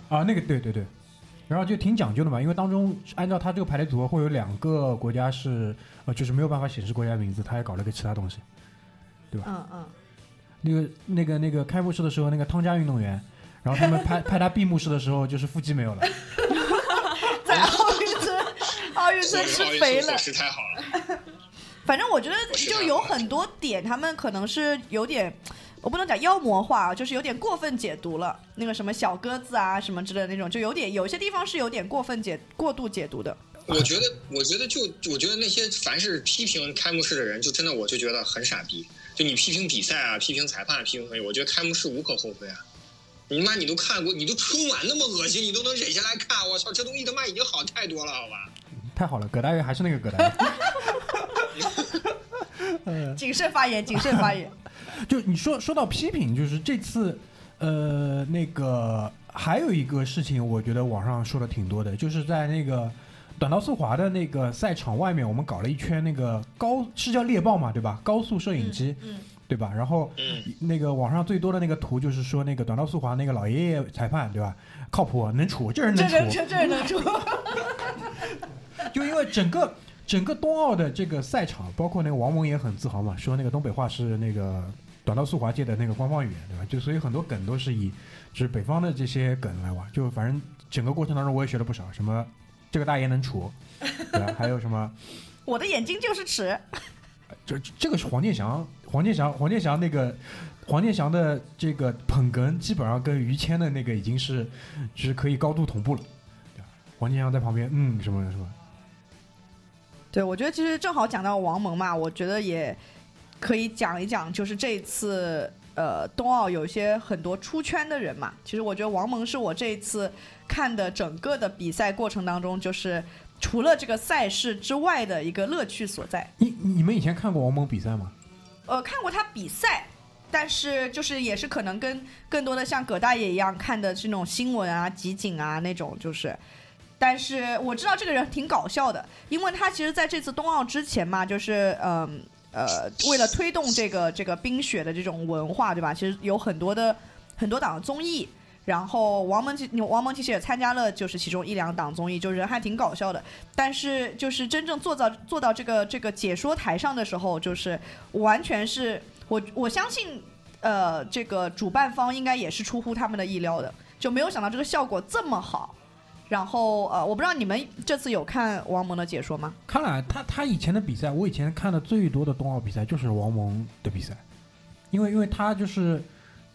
Speaker 1: 啊，那个对对对，然后就挺讲究的嘛，因为当中按照他这个排列组合，会有两个国家是呃，就是没有办法显示国家名字，他还搞了个其他东西。
Speaker 3: 对吧嗯嗯，
Speaker 1: 那个那个那个开幕式的时候，那个汤加运动员，然后他们拍 拍他闭幕式的时候，就是腹肌没有了。
Speaker 3: 在奥运村，奥运村吃肥了
Speaker 4: 村伙。食太好了，
Speaker 3: 反正我觉得就有很多点，他们可能是有点，我我不能讲妖魔化啊，就是有点过分解读了。那个什么小鸽子啊，什么之类的那种，就有点有些地方是有点过分解、过度解读的。
Speaker 4: 我觉得，我觉得就我觉得那些凡是批评开幕式的人，就真的我就觉得很傻逼。就你批评比赛啊，批评裁判，批评东西，我觉得开幕式无可厚非啊。你妈，你都看过，你都春晚那么恶心，你都能忍下来看，我操，这东西他妈已经好太多了，好吧？
Speaker 1: 太好了，葛大爷还是那个葛大爷。
Speaker 3: 谨慎发言，谨慎发言。
Speaker 1: 就你说说到批评，就是这次，呃，那个还有一个事情，我觉得网上说的挺多的，就是在那个短道速滑的那个赛场外面，我们搞了一圈那个高是叫猎豹嘛，对吧？高速摄影机，
Speaker 3: 嗯，
Speaker 1: 对吧？然后
Speaker 4: 嗯，
Speaker 1: 那个网上最多的那个图就是说那个短道速滑那个老爷爷裁判，对吧？靠谱，能处，这人能处。
Speaker 3: 这人这这人能出。
Speaker 1: 就因为整个整个冬奥的这个赛场，包括那个王蒙也很自豪嘛，说那个东北话是那个短道速滑界的那个官方语言，对吧？就所以很多梗都是以就是北方的这些梗来玩，就反正整个过程当中我也学了不少，什么这个大爷能处，对吧？还有什么
Speaker 3: 我的眼睛就是尺。
Speaker 1: 这这个是黄健翔，黄健翔，黄健翔那个黄健翔的这个捧哏基本上跟于谦的那个已经是就是可以高度同步了，对吧？黄健翔在旁边，嗯，什么什么。
Speaker 3: 对，我觉得其实正好讲到王蒙嘛，我觉得也可以讲一讲，就是这一次呃冬奥有一些很多出圈的人嘛。其实我觉得王蒙是我这一次看的整个的比赛过程当中，就是除了这个赛事之外的一个乐趣所在。
Speaker 1: 你你们以前看过王蒙比赛吗？
Speaker 3: 呃，看过他比赛，但是就是也是可能跟更多的像葛大爷一样看的是那种新闻啊、集锦啊那种，就是。但是我知道这个人挺搞笑的，因为他其实在这次冬奥之前嘛，就是嗯呃为了推动这个这个冰雪的这种文化，对吧？其实有很多的很多档综艺，然后王蒙其王蒙其实也参加了，就是其中一两档综艺，就人还挺搞笑的。但是就是真正坐到坐到这个这个解说台上的时候，就是完全是我我相信，呃，这个主办方应该也是出乎他们的意料的，就没有想到这个效果这么好。然后呃，我不知道你们这次有看王蒙的解说吗？
Speaker 1: 看了他他以前的比赛，我以前看的最多的冬奥比赛就是王蒙的比赛，因为因为他就是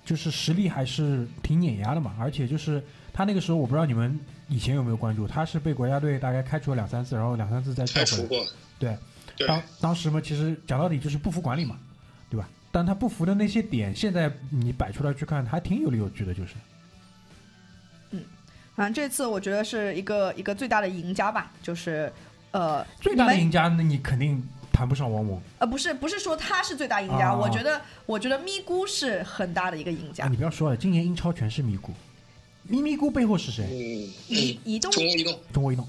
Speaker 1: 就是实力还是挺碾压的嘛，而且就是他那个时候我不知道你们以前有没有关注，他是被国家队大概开除了两三次，然后两三次再调回来。对，
Speaker 4: 对，
Speaker 1: 当当时嘛，其实讲到底就是不服管理嘛，对吧？但他不服的那些点，现在你摆出来去看，还挺有理有据的，就是。
Speaker 3: 反正这次我觉得是一个一个最大的赢家吧，就是呃
Speaker 1: 最大的赢家，那你肯定谈不上王蒙
Speaker 3: 呃不是不是说他是最大赢家，
Speaker 1: 啊
Speaker 3: 我觉得我觉得咪咕是很大的一个赢家
Speaker 1: 啊！。你不要说了，今年英超全是咪咕，咪咪咕背后是谁？
Speaker 4: 嗯
Speaker 3: 移动
Speaker 4: 中国移动，
Speaker 1: 中国移动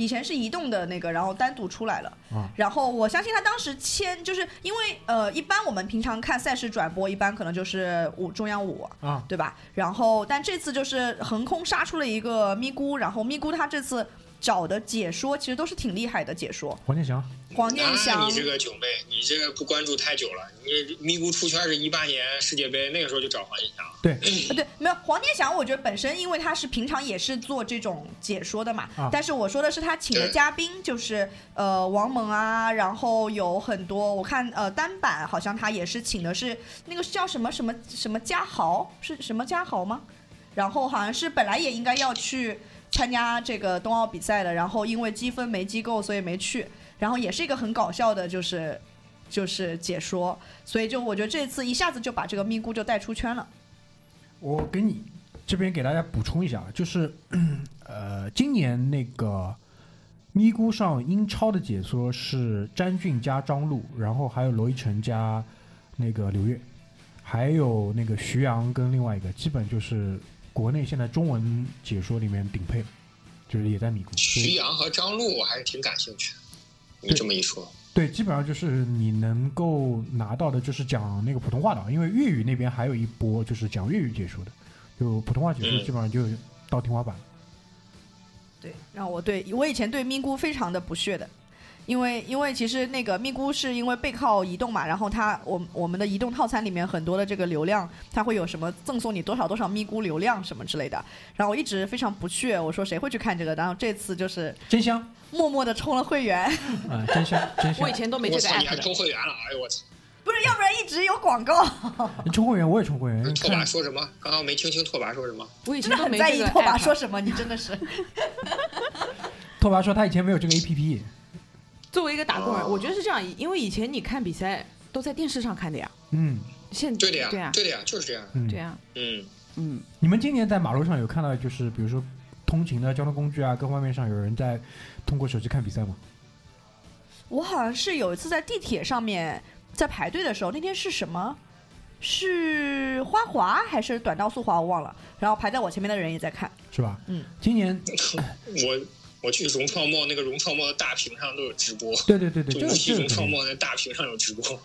Speaker 3: 以前是移动的那个，然后单独出来了。
Speaker 1: 啊，
Speaker 3: 然后我相信他当时签，就是因为呃，一般我们平常看赛事转播，一般可能就是五中央五，
Speaker 1: 啊，
Speaker 3: 对吧？然后但这次就是横空杀出了一个咪咕，然后咪咕他这次找的解说其实都是挺厉害的解说，
Speaker 1: 黄健翔
Speaker 3: 黄健翔
Speaker 4: 你这个囧妹，你这个不关注太久了。你咪咕出圈是一八年世界杯，那个时候就找黄健翔。
Speaker 1: 对，
Speaker 3: 呃，对，没有黄健翔，我觉得本身因为他是平常也是做这种解说的嘛，
Speaker 1: 啊
Speaker 3: 但是我说的是他请的嘉宾，就是呃王蒙啊，然后有很多我看呃单板好像他也是请的是那个叫什么什么什么嘉豪，是什么嘉豪吗？然后好像是本来也应该要去参加这个冬奥比赛的，然后因为积分没积够，所以没去。然后也是一个很搞笑的，就是就是解说，所以就我觉得这次一下子就把这个咪咕就带出圈了。
Speaker 1: 我给你这边给大家补充一下，就是 呃，今年那个咪咕上英超的解说是詹俊加张璐，然后还有罗一晨加那个刘越，还有那个徐阳跟另外一个，基本就是国内现在中文解说里面顶配了，就是也在咪咕。所以
Speaker 4: 徐阳和张璐我还是挺感兴趣的。你这么一说，
Speaker 1: 对，基本上就是你能够拿到的，就是讲那个普通话的，因为粤语那边还有一波就是讲粤语解说的，就普通话解说
Speaker 4: 嗯
Speaker 1: 基本上就到天花板了。
Speaker 3: 对，让我对我以前对咪咕非常的不屑的，因为因为其实那个咪咕是因为背靠移动嘛，然后它我我们的移动套餐里面很多的这个流量，它会有什么赠送你多少多少咪咕流量什么之类的，然后我一直非常不屑，我说谁会去看这个？然后这次就是
Speaker 1: 真香
Speaker 3: 默默的充了会员，
Speaker 1: 啊、真香真香
Speaker 2: 我以！前都没这个 app 的。
Speaker 4: 充会员了？哎呦我操！
Speaker 3: 不是，要不然一直有广告，
Speaker 1: 充会员我也充 会员，
Speaker 4: 拓跋说什么？刚刚没听清拓跋说什么。
Speaker 2: 我以前
Speaker 3: 真的
Speaker 2: 都没这个
Speaker 3: 很在意拓跋说什么，你真的是。
Speaker 1: 拓跋说他以前没有这个 A P P，
Speaker 2: 作为一个打工人，
Speaker 4: 哦
Speaker 2: 我觉得是这样，因为以前你看比赛都在电视上看的呀，
Speaker 1: 嗯
Speaker 2: 现
Speaker 4: 对的呀，
Speaker 2: 对呀，
Speaker 4: 对的呀，就是这样。
Speaker 1: 嗯，
Speaker 2: 对呀，
Speaker 4: 嗯，
Speaker 2: 嗯，
Speaker 1: 你们今年在马路上有看到，就是比如说通勤的交通工具啊，各方面上有人在通过手机看比赛吗？
Speaker 3: 我好像是有一次在地铁上面在排队的时候，那天是什么？是花滑还是短道速滑？我忘了。然后排在我前面的人也在看。
Speaker 1: 是吧？
Speaker 3: 嗯，
Speaker 1: 今年
Speaker 4: 我我去融创贸那个融创贸的大屏上都有直播，
Speaker 1: 对对对对，
Speaker 4: 就无锡融创贸那大屏上有直播。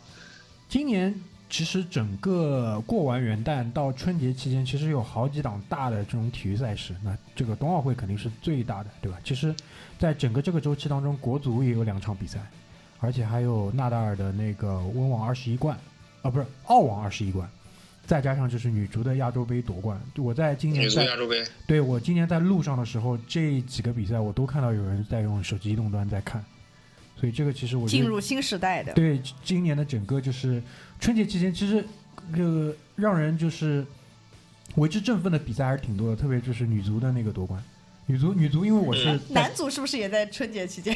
Speaker 1: 今年其实整个过完元旦到春节期间，其实有好几档大的这种体育赛事。那这个冬奥会肯定是最大的，对吧？其实，在整个这个周期当中，国足也有两场比赛，而且还有纳达尔的那个温网二十一冠，啊，不是澳网二十一冠，再加上就是女足的亚洲杯夺冠。我在今年在
Speaker 4: 亚洲杯，
Speaker 1: 对我今年在路上的时候，这几个比赛我都看到有人在用手机移动端在看，所以这个其实我
Speaker 3: 进入新时代的。
Speaker 1: 对今年的整个就是春节期间，其实这个让人就是为之振奋的比赛还是挺多的，特别就是女足的那个夺冠。女足女足，因为我是
Speaker 4: 嗯
Speaker 3: 男足是不是也在春节期间？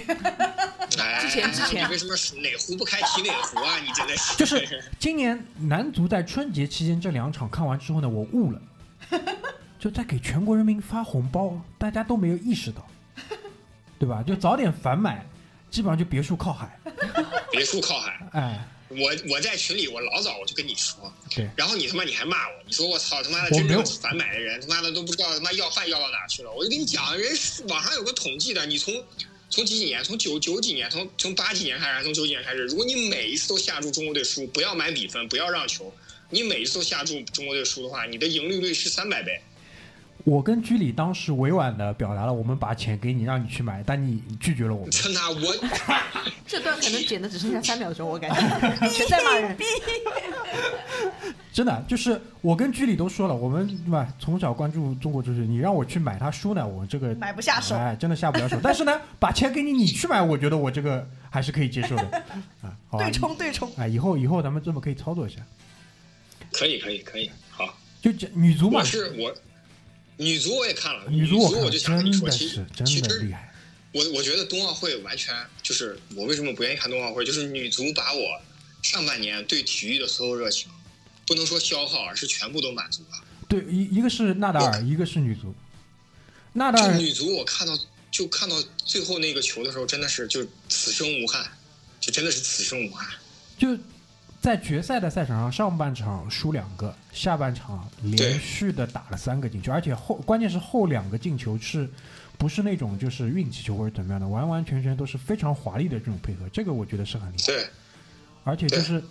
Speaker 4: 哎，
Speaker 2: 之前之前
Speaker 4: 你为什么哪壶不开提哪壶啊？你真的是
Speaker 1: 就是今年男足在春节期间这两场看完之后呢，我悟了，就在给全国人民发红包，大家都没有意识到，对吧？就早点反买，基本上就别墅靠海，
Speaker 4: 别墅靠海。
Speaker 1: 哎，
Speaker 4: 我我在群里，我老早我就跟你说，
Speaker 1: 对，
Speaker 4: 然后你他妈你还骂我，你说我操他妈的
Speaker 1: 我没有
Speaker 4: 真正反买的人，他妈的都不知道他妈要饭要到哪去了。我就跟你讲，人网上有个统计的，你从从几几年，从九九几年，从从八几年开始，还是从九几年开始，如果你每一次都下注中国队输，不要买比分，不要让球，你每一次都下注中国队输的话，你的赢利率是三百倍。
Speaker 1: 我跟居里当时委婉的表达了，我们把钱给你，让你去买，但你拒绝了我们。
Speaker 4: 真的，我
Speaker 2: 这段可能剪的只剩下三秒钟，我感觉 全在骂人。
Speaker 1: 真的，就是我跟居里都说了，我们对吧？从小关注中国足球，你让我去买他书呢，我这个
Speaker 3: 买不下手。
Speaker 1: 哎，真的下不了手。但是呢，把钱给你，你去买，我觉得我这个还是可以接受的啊。
Speaker 3: 对冲对冲，
Speaker 1: 哎，以后以后咱们这么可以操作一下。
Speaker 4: 可以可以可以，好，
Speaker 1: 就这女足嘛
Speaker 4: 我，是我女足我也看了，
Speaker 1: 女
Speaker 4: 足
Speaker 1: 足我
Speaker 4: 我就想跟你说，其实其实。我我觉得冬奥会完全就是我为什么不愿意看冬奥会，就是女足把我上半年对体育的所有热情，不能说消耗，而是全部都满足了。
Speaker 1: 对，一一个是纳达尔，一个是女足。纳达尔
Speaker 4: 女足，我看到就看到最后那个球的时候，真的是就此生无憾，就真的是此生无憾。
Speaker 1: 就在决赛的赛场上，上半场输两个，下半场连续的打了三个进球，而且后关键是后两个进球是不是那种就是运气球或者怎么样的，完完全全都是非常华丽的这种配合，这个我觉得是很厉害。
Speaker 4: 对，
Speaker 1: 而且就是，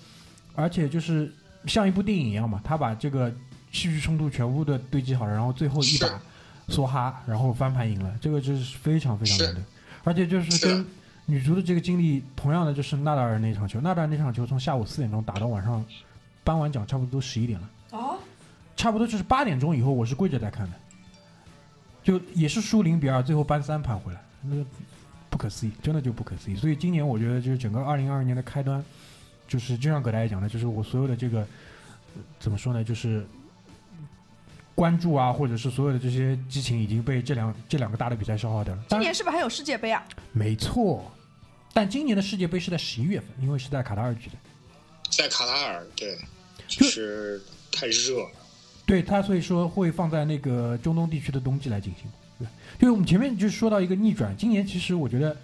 Speaker 1: 而且就是像一部电影一样嘛，他把这个戏剧冲突全部的堆积好了，然后最后一把梭哈，然后翻盘赢了，这个就是非常非常难的。而且就是跟女足的这个经历，同样的就是纳达尔那场球，纳达尔那场球从下午四点钟打到晚上颁完奖，差不多都十一点了，
Speaker 3: 哦，
Speaker 1: 差不多就是八点钟以后，我是跪着在看的，就也是输零比二，最后扳三盘回来，那个不可思议，真的就不可思议。所以今年我觉得就是整个二零二二年的开端，就是就像葛大爷讲的，就是我所有的这个呃怎么说呢，就是关注啊，或者是所有的这些激情已经被这两这两个大的比赛消耗掉了。
Speaker 3: 今年是不是还有世界杯啊？
Speaker 1: 没错，但今年的世界杯是在十一月份，因为是在卡塔尔举的。
Speaker 4: 在卡塔尔，对，就是太热了。
Speaker 1: 对他，所以说会放在那个中东地区的冬季来进行。对，就是我们前面就说到一个逆转，今年其实我觉得，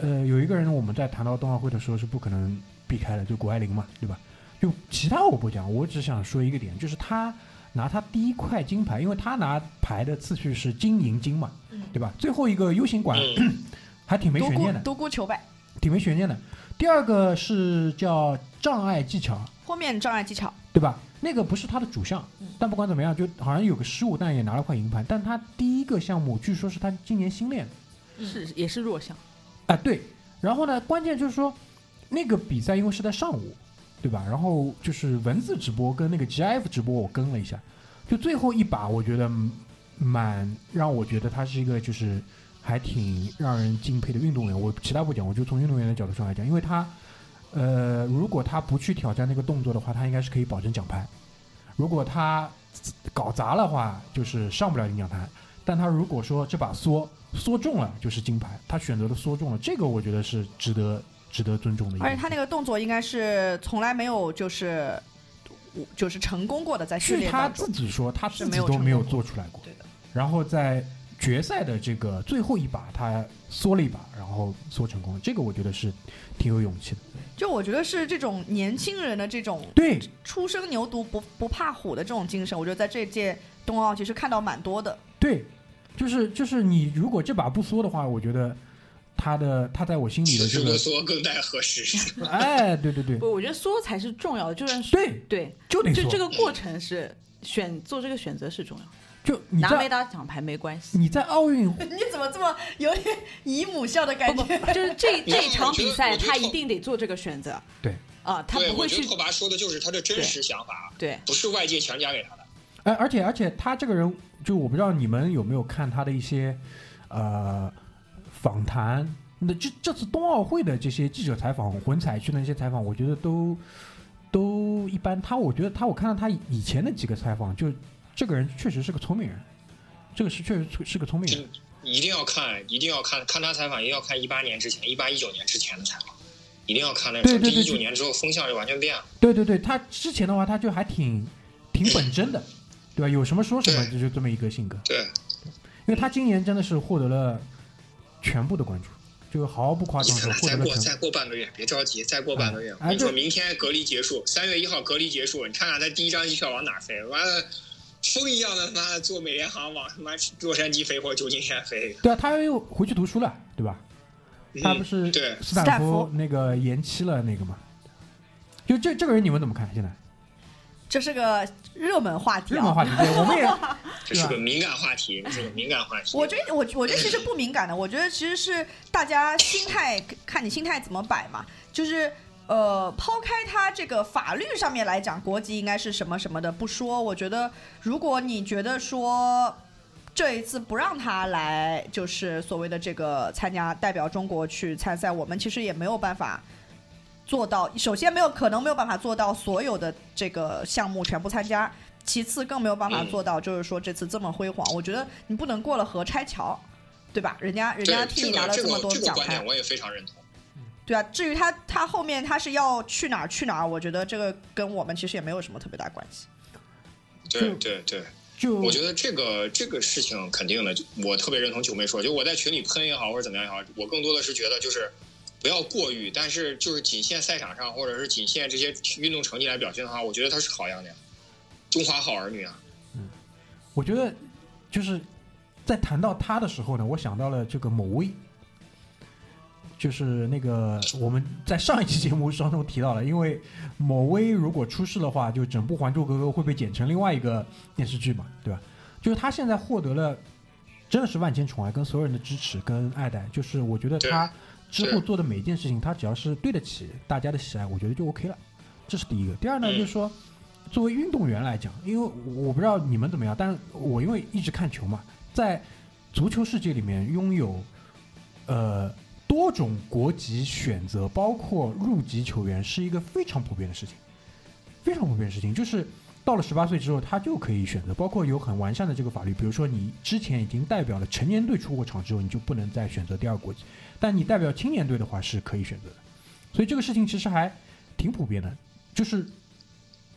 Speaker 1: 呃，有一个人我们在谈到冬奥会的时候是不可能避开的，就谷爱凌嘛，对吧？就其他我不讲，我只想说一个点，就是他拿他第一块金牌，因为他拿牌的次序是金银金嘛，对吧？最后一个 U 型管
Speaker 4: 嗯，
Speaker 1: 还挺没悬念的，
Speaker 3: 独孤求败，
Speaker 1: 挺没悬念的。第二个是叫障碍技巧，
Speaker 3: 坡面障碍技巧，
Speaker 1: 对吧？那个不是他的主项，但不管怎么样，就好像有个失误，但也拿了块银牌。但他第一个项目据说是他今年新练的
Speaker 2: 是也是弱项，
Speaker 1: 啊，对。然后呢，关键就是说那个比赛因为是在上午，对吧？然后就是文字直播跟那个 GIF 直播我跟了一下，就最后一把我觉得蛮让我觉得他是一个就是还挺让人敬佩的运动员。我其他不讲，我就从运动员的角度上来讲，因为他呃，如果他不去挑战那个动作的话，他应该是可以保证奖牌。如果他搞砸了话，就是上不了领奖台。但他如果说这把缩缩中了，就是金牌。他选择了缩中了，这个我觉得是值得值得尊重的。
Speaker 3: 而且他那个动作应该是从来没有就是就是成功过的，在训
Speaker 1: 据他
Speaker 3: 练当中
Speaker 1: 自。己说，他自己
Speaker 3: 是没有
Speaker 1: 都没有做出来过。
Speaker 3: 对的，
Speaker 1: 然后在决赛的这个最后一把，他缩了一把，然后缩成功。这个我觉得是挺有勇气的。
Speaker 3: 就我觉得是这种年轻人的这种
Speaker 1: 对，
Speaker 3: 初生牛犊不不怕虎的这种精神，我觉得在这届冬奥其实看到蛮多的。
Speaker 1: 对，就是就是你如果这把不缩的话，我觉得他的他在我心里的这个
Speaker 4: 是不，说更待何时？
Speaker 1: 哎，对对对
Speaker 2: 不，我觉得缩才是重要的，就是
Speaker 1: 对，
Speaker 2: 对，
Speaker 1: 就得。
Speaker 2: 就这个过程是选做这个选择是重要的，
Speaker 1: 就你在
Speaker 2: 拿奖牌没关系。
Speaker 1: 你在奥运
Speaker 3: 你怎么这么有点姨母笑的感觉？
Speaker 2: 不，就是这 这场比赛，他一定得做这个选择。
Speaker 1: 对
Speaker 2: 啊，他，不会去
Speaker 4: 我觉得拓跋说的就是他的真实想法，
Speaker 2: 对
Speaker 4: 不是外界强加给他的。
Speaker 1: 而而且而且他这个人，就我不知道你们有没有看他的一些呃访谈。那这这次冬奥会的这些记者采访，混采区的那些采访，我觉得都都一般。他我觉得他，我看到他以前的几个采访，就这个人确实是个聪明人，这个是确实是个聪明人。
Speaker 4: 一定要看，一定要看看他采访，一定要看一八年之前、一八一九年之前的采访，一定要看那个。
Speaker 1: 对对对
Speaker 4: 一九年之后风向就完全变了。
Speaker 1: 对对对，他之前的话他就还挺挺本真的，对吧？有什么说什么，就就这么一个性格。
Speaker 4: 对，
Speaker 1: 因为他今年真的是获得了全部的关注，就毫不夸张说获
Speaker 4: 再过。再过半个月，别着急，再过半个月。
Speaker 1: 哎
Speaker 4: 你说，
Speaker 1: 就
Speaker 4: 明天隔离结束，三月一号隔离结束，你看看他第一张机票往哪飞？完了，风一样的妈的坐美联航往他妈洛杉矶飞或旧金山飞。
Speaker 1: 对啊，他又回去读书了，对吧？他不是斯坦
Speaker 3: 福
Speaker 1: 福那个延期了那个嘛？就这这个人你们怎么看？现在
Speaker 3: 这是个热门话题啊。
Speaker 1: 热门话题，对，我们也
Speaker 4: 这是个敏感话题，这是个敏感话题。
Speaker 3: 我觉得我我觉得其实不敏感的，我觉得其实是大家心态看你心态怎么摆嘛，就是。呃，抛开他这个法律上面来讲，国籍应该是什么什么的不说，我觉得如果你觉得说这一次不让他来，就是所谓的这个参加代表中国去参赛，我们其实也没有办法做到。首先没有可能没有办法做到所有的这个项目全部参加，其次更没有办法做到就是说这次这么辉煌。我觉得你不能过了河拆桥，对吧？人家人家替你拿了
Speaker 4: 这
Speaker 3: 么多奖牌，
Speaker 4: 我也非常认同。
Speaker 3: 对啊。至于他他后面他是要去哪儿去哪儿，我觉得这个跟我们其实也没有什么特别大关系。
Speaker 4: 对对对，
Speaker 1: 就
Speaker 4: 我觉得这个这个事情肯定的，我特别认同九妹说，就我在群里喷也好，或者怎么样也好，我更多的是觉得就是不要过誉，但是就是仅限赛场上或者是仅限这些运动成绩来表现的话，我觉得他是好样的呀，中华好儿女啊。
Speaker 1: 嗯我觉得就是在谈到他的时候呢，我想到了这个某威，就是那个我们在上一期节目当中提到了，因为某威如果出事的话，就整部《还珠格格》会被剪成另外一个电视剧嘛，对吧？就是他现在获得了真的是万千宠爱跟所有人的支持跟爱戴，就是我觉得他之后做的每一件事情，他只要是对得起大家的喜爱，我觉得就 OK 了。这是第一个。第二呢，
Speaker 4: 嗯
Speaker 1: 就是说作为运动员来讲，因为我不知道你们怎么样，但是我因为一直看球嘛，在足球世界里面拥有呃多种国籍选择，包括入籍球员，是一个非常普遍的事情，非常普遍的事情。就是到了十八岁之后，他就可以选择，包括有很完善的这个法律，比如说你之前已经代表了成年队出过场之后，你就不能再选择第二国籍，但你代表青年队的话是可以选择的。所以这个事情其实还挺普遍的，就是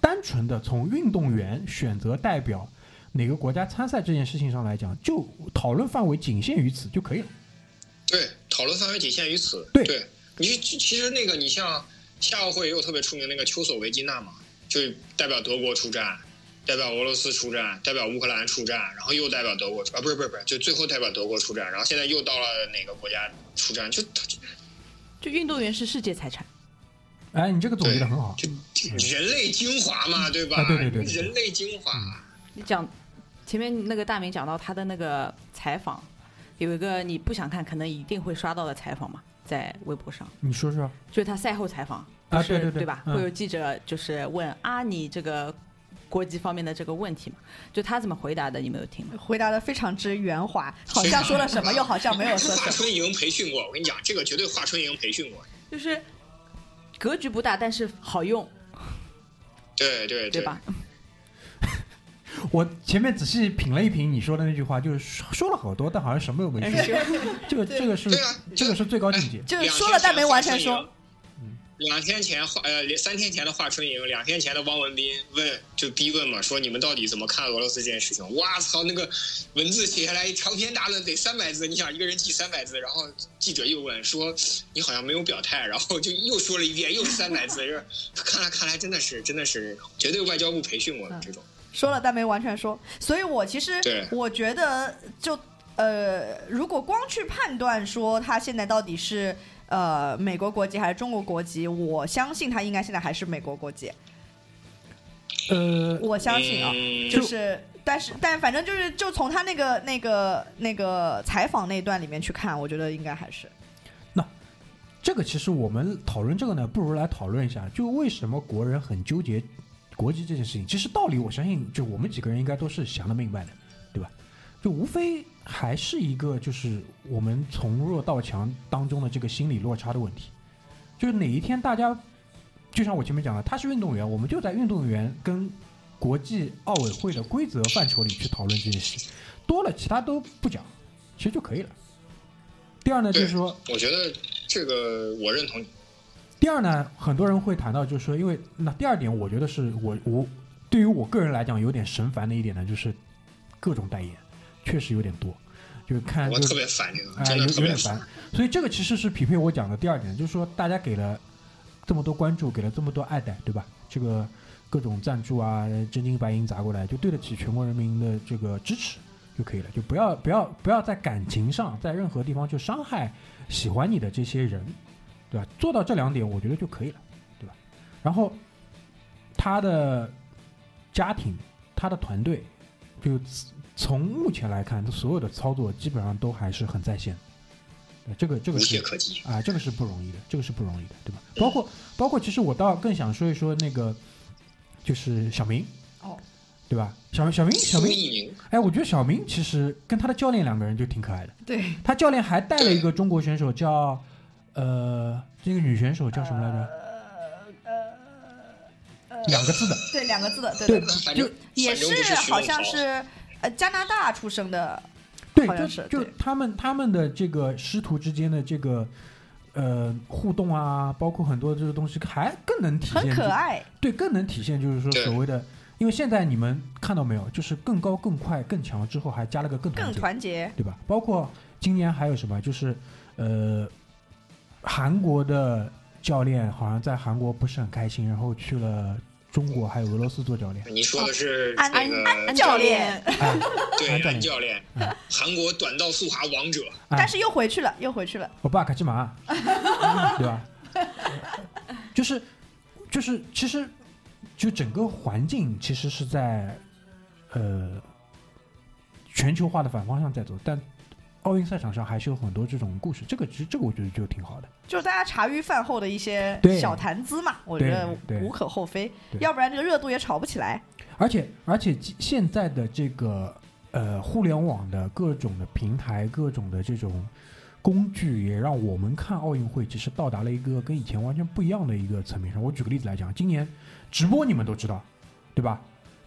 Speaker 1: 单纯的从运动员选择代表哪个国家参赛这件事情上来讲，就讨论范围仅限于此就可以了。
Speaker 4: 对，讨论范围仅限于此。
Speaker 1: 对
Speaker 4: 你其其实那个你像夏奥会也有特别出名那个丘索维金娜嘛，就代表德国出战，代表俄罗斯出战，代表乌克兰出战，然后又代表德国出啊，不是不是不是，就最后代表德国出战，然后现在又到了哪个国家出战，就他就
Speaker 2: 就运动员是世界财产，
Speaker 1: 哎，你这个总结的很好。
Speaker 4: 就人类精华嘛，对吧？
Speaker 1: 啊对对对对
Speaker 4: 人类精华。
Speaker 2: 你讲前面那个大明讲到他的那个采访，有一个你不想看，可能一定会刷到的采访嘛，在微博上，
Speaker 1: 你说说，
Speaker 2: 就是他赛后采访，
Speaker 1: 啊
Speaker 2: 不是
Speaker 1: 对对对
Speaker 2: 吧？
Speaker 1: 嗯
Speaker 2: 会有记者就是问啊，你这个国籍方面的这个问题嘛，就他怎么回答的，你没有听吗？
Speaker 3: 回答的非常之圆滑，好像说了什么，又好像没有说
Speaker 4: 华
Speaker 3: 什么。
Speaker 4: 春莹培训过，我跟你讲，这个绝对华春莹培训过。
Speaker 2: 就是格局不大，但是好用，
Speaker 4: 对对
Speaker 2: 对吧？
Speaker 1: 我前面仔细品了一品你说的那句话，就是说说了好多，但好像什么都没说。这个这个是
Speaker 4: 对啊，
Speaker 1: 这个是最高境界。
Speaker 3: 就是说了但没完全说。
Speaker 4: 两天前华呃三天前的华春莹，两天前的汪文斌问就逼问嘛，说你们到底怎么看俄罗斯这件事情？哇操，那个文字写下来长篇大论得三百字，你想一个人记三百字，然后记者又问说你好像没有表态，然后就又说了一遍，又是三百字，就是看来看来真的是真的是绝对外交部培训过的这种。
Speaker 3: 说了但没完全说，所以我其实我觉得就呃，如果光去判断说他现在到底是呃美国国籍还是中国国籍，我相信他应该现在还是美国国籍，
Speaker 1: 呃，
Speaker 3: 我相信啊，
Speaker 4: 嗯。
Speaker 3: 就是。但是，但反正就是，就从他那个、那个、那个采访那段里面去看，我觉得应该还是。
Speaker 1: 那这个其实我们讨论这个呢，不如来讨论一下，就为什么国人很纠结国籍这件事情。其实道理我相信，就我们几个人应该都是想得明白的，对吧？就无非还是一个就是我们从弱到强当中的这个心理落差的问题。就是哪一天大家，就像我前面讲的，他是运动员，我们就在运动员跟国际奥委会的规则范畴里去讨论这件事，多了其他都不讲，其实就可以了。第二呢，就是说。
Speaker 4: 我觉得这个我认同你。
Speaker 1: 第二呢，很多人会谈到，就是说，因为那第二点，我觉得是我我对于我个人来讲有点神烦的一点呢，就是各种代言，确实有点多，就看
Speaker 4: 我
Speaker 1: 就
Speaker 4: 特别烦这个，
Speaker 1: 哎、
Speaker 4: 真的
Speaker 1: 有有点
Speaker 4: 特别烦
Speaker 1: 烦。。所以这个其实是匹配我讲的第二点，就是说大家给了这么多关注，给了这么多爱戴，对吧？这个各种赞助啊，真金白银砸过来，就对得起全国人民的这个支持就可以了，就不要不要不要在感情上，在任何地方去伤害喜欢你的这些人，对吧？做到这两点，我觉得就可以了，对吧？然后他的家庭，他的团队，就从目前来看，他所有的操作基本上都还是很在线这个这个是。啊，这个是不容易的，这个是不容易的，对吧？包括包括，其实我倒更想说一说那个，就是小明，
Speaker 3: 哦，
Speaker 1: 对吧？小明小明小明，哎，我觉得小明其实跟他的教练两个人就挺可爱的。
Speaker 3: 对，
Speaker 1: 他教练还带了一个中国选手叫，呃，这个女选手叫什么来着？呃两个字的，
Speaker 3: 对两个字的，对
Speaker 1: 对
Speaker 3: 对，
Speaker 4: 反正
Speaker 3: 也
Speaker 4: 是
Speaker 3: 好像是呃加拿大出生的，
Speaker 1: 对，
Speaker 3: 好像
Speaker 1: 就是就他们他们的这个师徒之间的这个呃互动啊，包括很多这个东西，还更能体现
Speaker 3: 很可爱。
Speaker 1: 对，更能体现就是说所谓的，因为现在你们看到没有，就是更高、更快、更强之后，还加了个更团
Speaker 3: 更，团结，
Speaker 1: 对吧？包括今年还有什么，就是呃，韩国的教练好像在韩国不是很开心，然后去了中国还有俄罗斯做教练，
Speaker 4: 你说的是
Speaker 3: 安
Speaker 4: 那个
Speaker 3: 安教练，
Speaker 1: 哎，
Speaker 4: 对
Speaker 1: 安教练。
Speaker 4: 韩国短道速滑王者，
Speaker 1: 哎
Speaker 3: 但是又回去了，又回去了。
Speaker 1: 我爸卡基马，对吧？就是就是，其实就整个环境其实是在呃全球化的反方向在走，但奥运赛场上还是有很多这种故事。这个其实这个我觉得就挺好的。
Speaker 3: 就是大家茶余饭后的一些小谈资嘛，我觉得无可厚非，要不然这个热度也炒不起来。
Speaker 1: 而且而且现在的这个呃互联网的各种的平台、各种的这种工具，也让我们看奥运会其实到达了一个跟以前完全不一样的一个层面上。我举个例子来讲，今年直播你们都知道，对吧？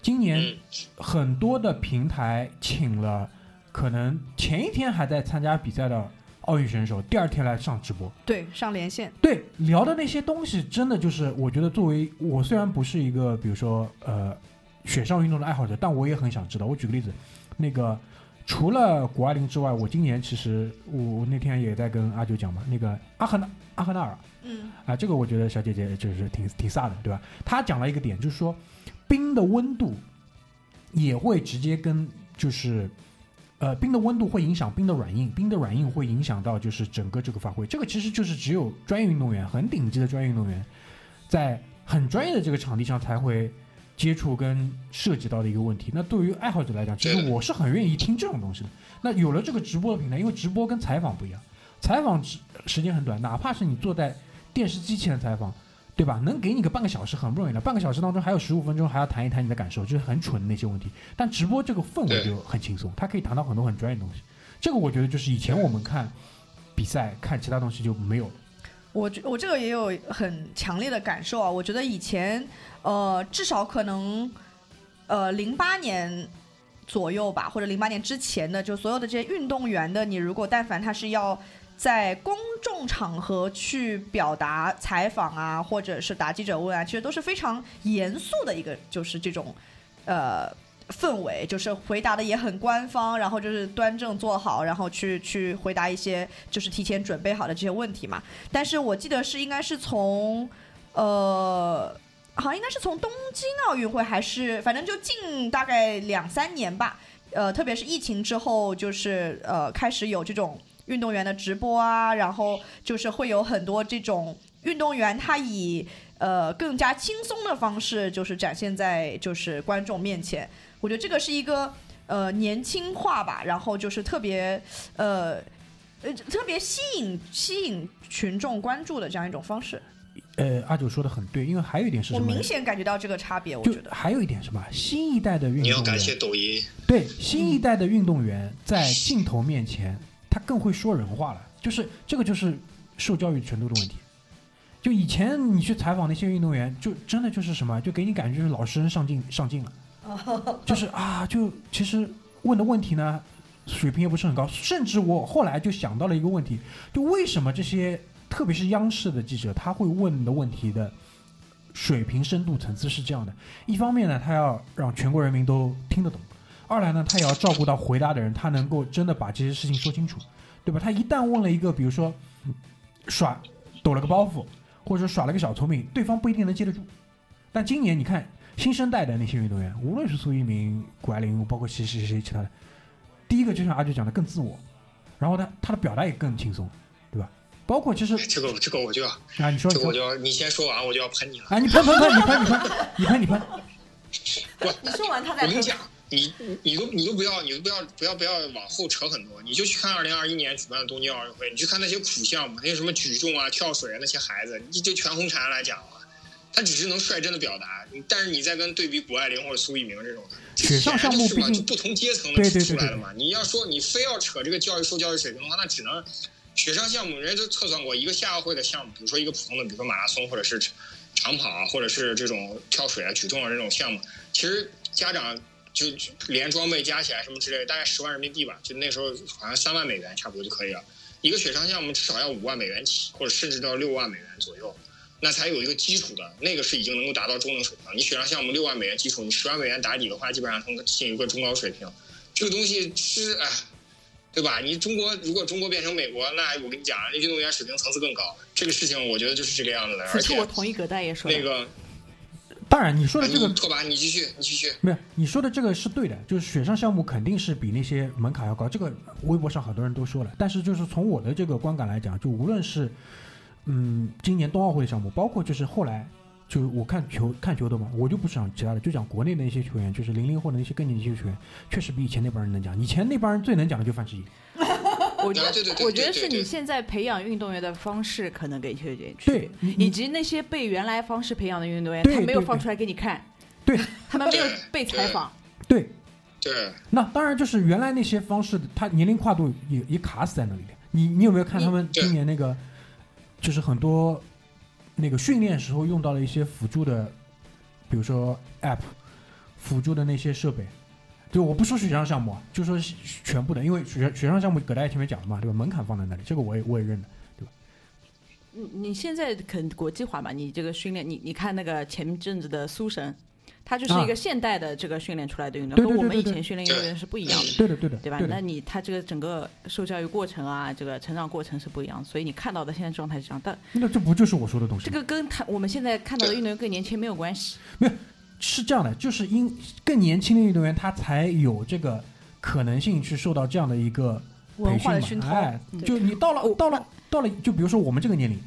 Speaker 1: 今年
Speaker 4: 嗯，
Speaker 1: 很多的平台请了可能前一天还在参加比赛的奥运选手，第二天来上直播。
Speaker 3: 对，上连线，
Speaker 1: 对，聊的那些东西，真的就是我觉得，作为我虽然不是一个比如说呃雪上运动的爱好者，但我也很想知道。我举个例子，那个除了谷爱凌之外，我今年其实我我那天也在跟阿九讲嘛，那个阿赫纳阿赫纳尔
Speaker 3: 嗯，
Speaker 1: 啊，这个我觉得小姐姐就是挺挺飒的，对吧？她讲了一个点，就是说冰的温度也会直接跟就是呃冰的温度会影响冰的软硬，冰的软硬会影响到就是整个这个发挥。这个其实就是只有专业运动员很顶级的专业运动员在很专业的这个场地上才会接触跟涉及到的一个问题。那对于爱好者来讲，其实我是很愿意听这种东西的。那有了这个直播的平台，因为直播跟采访不一样，采访时时间很短，哪怕是你坐在电视机前的采访，对吧？能给你个半个小时很不容易了，半个小时当中还有十五分钟还要谈一谈你的感受，就是很蠢的那些问题。但直播这个氛围就很轻松，它可以谈到很多很专业的东西。这个我觉得就是以前我们看比赛看其他东西就没有的。
Speaker 3: 我觉我这个也有很强烈的感受啊，我觉得以前呃至少可能呃零八年左右吧，或者零八年之前的，就所有的这些运动员的，你如果但凡他是要在公众场合去表达采访啊，或者是答记者问啊，其实都是非常严肃的一个，就是这种呃。氛围就是回答的也很官方，然后就是端正坐好，然后去 去回答一些就是提前准备好的这些问题嘛。但是我记得是应该是从呃，好像应该是从东京奥运会还是反正就近大概两三年吧。呃，特别是疫情之后，就是呃开始有这种运动员的直播啊，然后就是会有很多这种运动员他以呃更加轻松的方式，就是展现在就是观众面前。我觉得这个是一个呃年轻化吧，然后就是特别呃呃特别吸引吸引群众关注的这样一种方式。
Speaker 1: 呃，阿九说的很对，因为还有一点是什么？
Speaker 3: 我明显感觉到这个差别。我觉得
Speaker 1: 还有一点什么？新一代的运动员，你
Speaker 4: 要感谢抖音。
Speaker 1: 对，新一代的运动员在镜头面前，他更会说人话了。就是这个，就是受教育程度的问题。就以前你去采访那些运动员，就真的就是什么，就给你感觉就是老实人上镜上镜了。就是啊，就其实问的问题呢，水平也不是很高，甚至我后来就想到了一个问题，就为什么这些特别是央视的记者他会问的问题的水平深度层次是这样的？一方面呢，他要让全国人民都听得懂；二来呢，他也要照顾到回答的人，他能够真的把这些事情说清楚，对吧？他一旦问了一个，比如说耍抖了个包袱，或者说耍了个小聪明，对方不一定能接得住。但今年你看。新生代的那些运动员，无论是苏一鸣、谷爱凌，包括谁谁谁其他的，第一个就像阿九讲的更自我，然后他他的表达也更轻松，对吧？包括其实
Speaker 4: 这个这个我就要
Speaker 1: 啊，你说
Speaker 4: 这个我就要你先说完，我就要喷你了。
Speaker 1: 啊，你喷喷喷，你喷你喷，你喷你喷。
Speaker 4: 不，
Speaker 3: 你说完他再
Speaker 4: 我跟你讲，你你都你都不要你都不要不要不要往后扯很多，你就去看二零二一年举办的东京奥运会，你去看那些苦项目，那些什么举重啊、跳水啊，那些孩子，你就全红婵来讲啊。他只是能率真的表达，但是你再跟对比谷爱凌或者苏翊鸣这种，
Speaker 1: 雪上项目
Speaker 4: 是嘛，就不同阶层的出来了嘛。你要说你非要扯这个教育受教育水平的话，那只能雪上项目，人家都测算过一个夏奥会的项目，比如说一个普通的，比如说马拉松或者是长跑啊，或者是这种跳水啊、举重啊这种项目，其实家长就连装备加起来什么之类，大概十万人民币吧，就那时候好像三万美元差不多就可以了。一个雪上项目至少要五万美元起，或者甚至到六万美元左右。那才有一个基础的，那个是已经能够达到中等水平。你雪上项目六万美元基础，你十万美元打底的话，基本上能进一个中高水平。这个东西是哎，对吧？你中国如果中国变成美国，那我跟你讲，那运动员水平层次更高。这个事情我觉得就是这个样子的。而且
Speaker 2: 我同意葛大爷说
Speaker 4: 那个，
Speaker 1: 当然你说的这个
Speaker 4: 拓跋，你继续，你继续。
Speaker 1: 没有，你说的这个是对的，就是雪上项目肯定是比那些门槛要高。这个微博上很多人都说了，但是就是从我的这个观感来讲，就无论是。嗯，今年冬奥会的项目，包括就是后来，就我看球看球的嘛，我就不讲其他的，就讲国内的一些球员，就是零零后的那些更年轻的球员，确实比以前那帮人能讲。以前那帮人最能讲的就范志毅。
Speaker 2: 我觉得，我觉得是你现在培养运动员的方式可能跟以前有点区别，以及那些被原来方式培养的运动员，他没有放出来给你看，
Speaker 1: 对，
Speaker 2: 他们没有被采访，
Speaker 1: 对，
Speaker 4: 对。
Speaker 1: 那当然就是原来那些方式，他年龄跨度也也卡死在那里的。你你有没有看他们今年那个？就是很多那个训练时候用到了一些辅助的，比如说 App 辅助的那些设备，就我不说水上项目，就说全部的，因为雪雪上项目葛大爷前面讲了嘛，对吧？门槛放在那里，这个我也我也认的，对吧？
Speaker 2: 你你现在肯国际化嘛？你这个训练，你你看那个前阵子的苏神。他就是一个现代的这个训练出来的运动，跟我们以前训练运动员是不一样的。
Speaker 1: 对的，对的，
Speaker 2: 对吧？那你他这个整个受教育过程啊，这个成长过程是不一样，所以你看到的现在状态是这样。但
Speaker 1: 那这不就是我说的东西？
Speaker 2: 这个跟他我们现在看到的运动员更年轻没有关系。
Speaker 1: 没有，是这样的，就是因更年轻的运动员，他才有这个可能性去受到这样的一个
Speaker 3: 文化的熏陶。
Speaker 1: 哎，就你到了到了到了，就比如说我们这个年龄，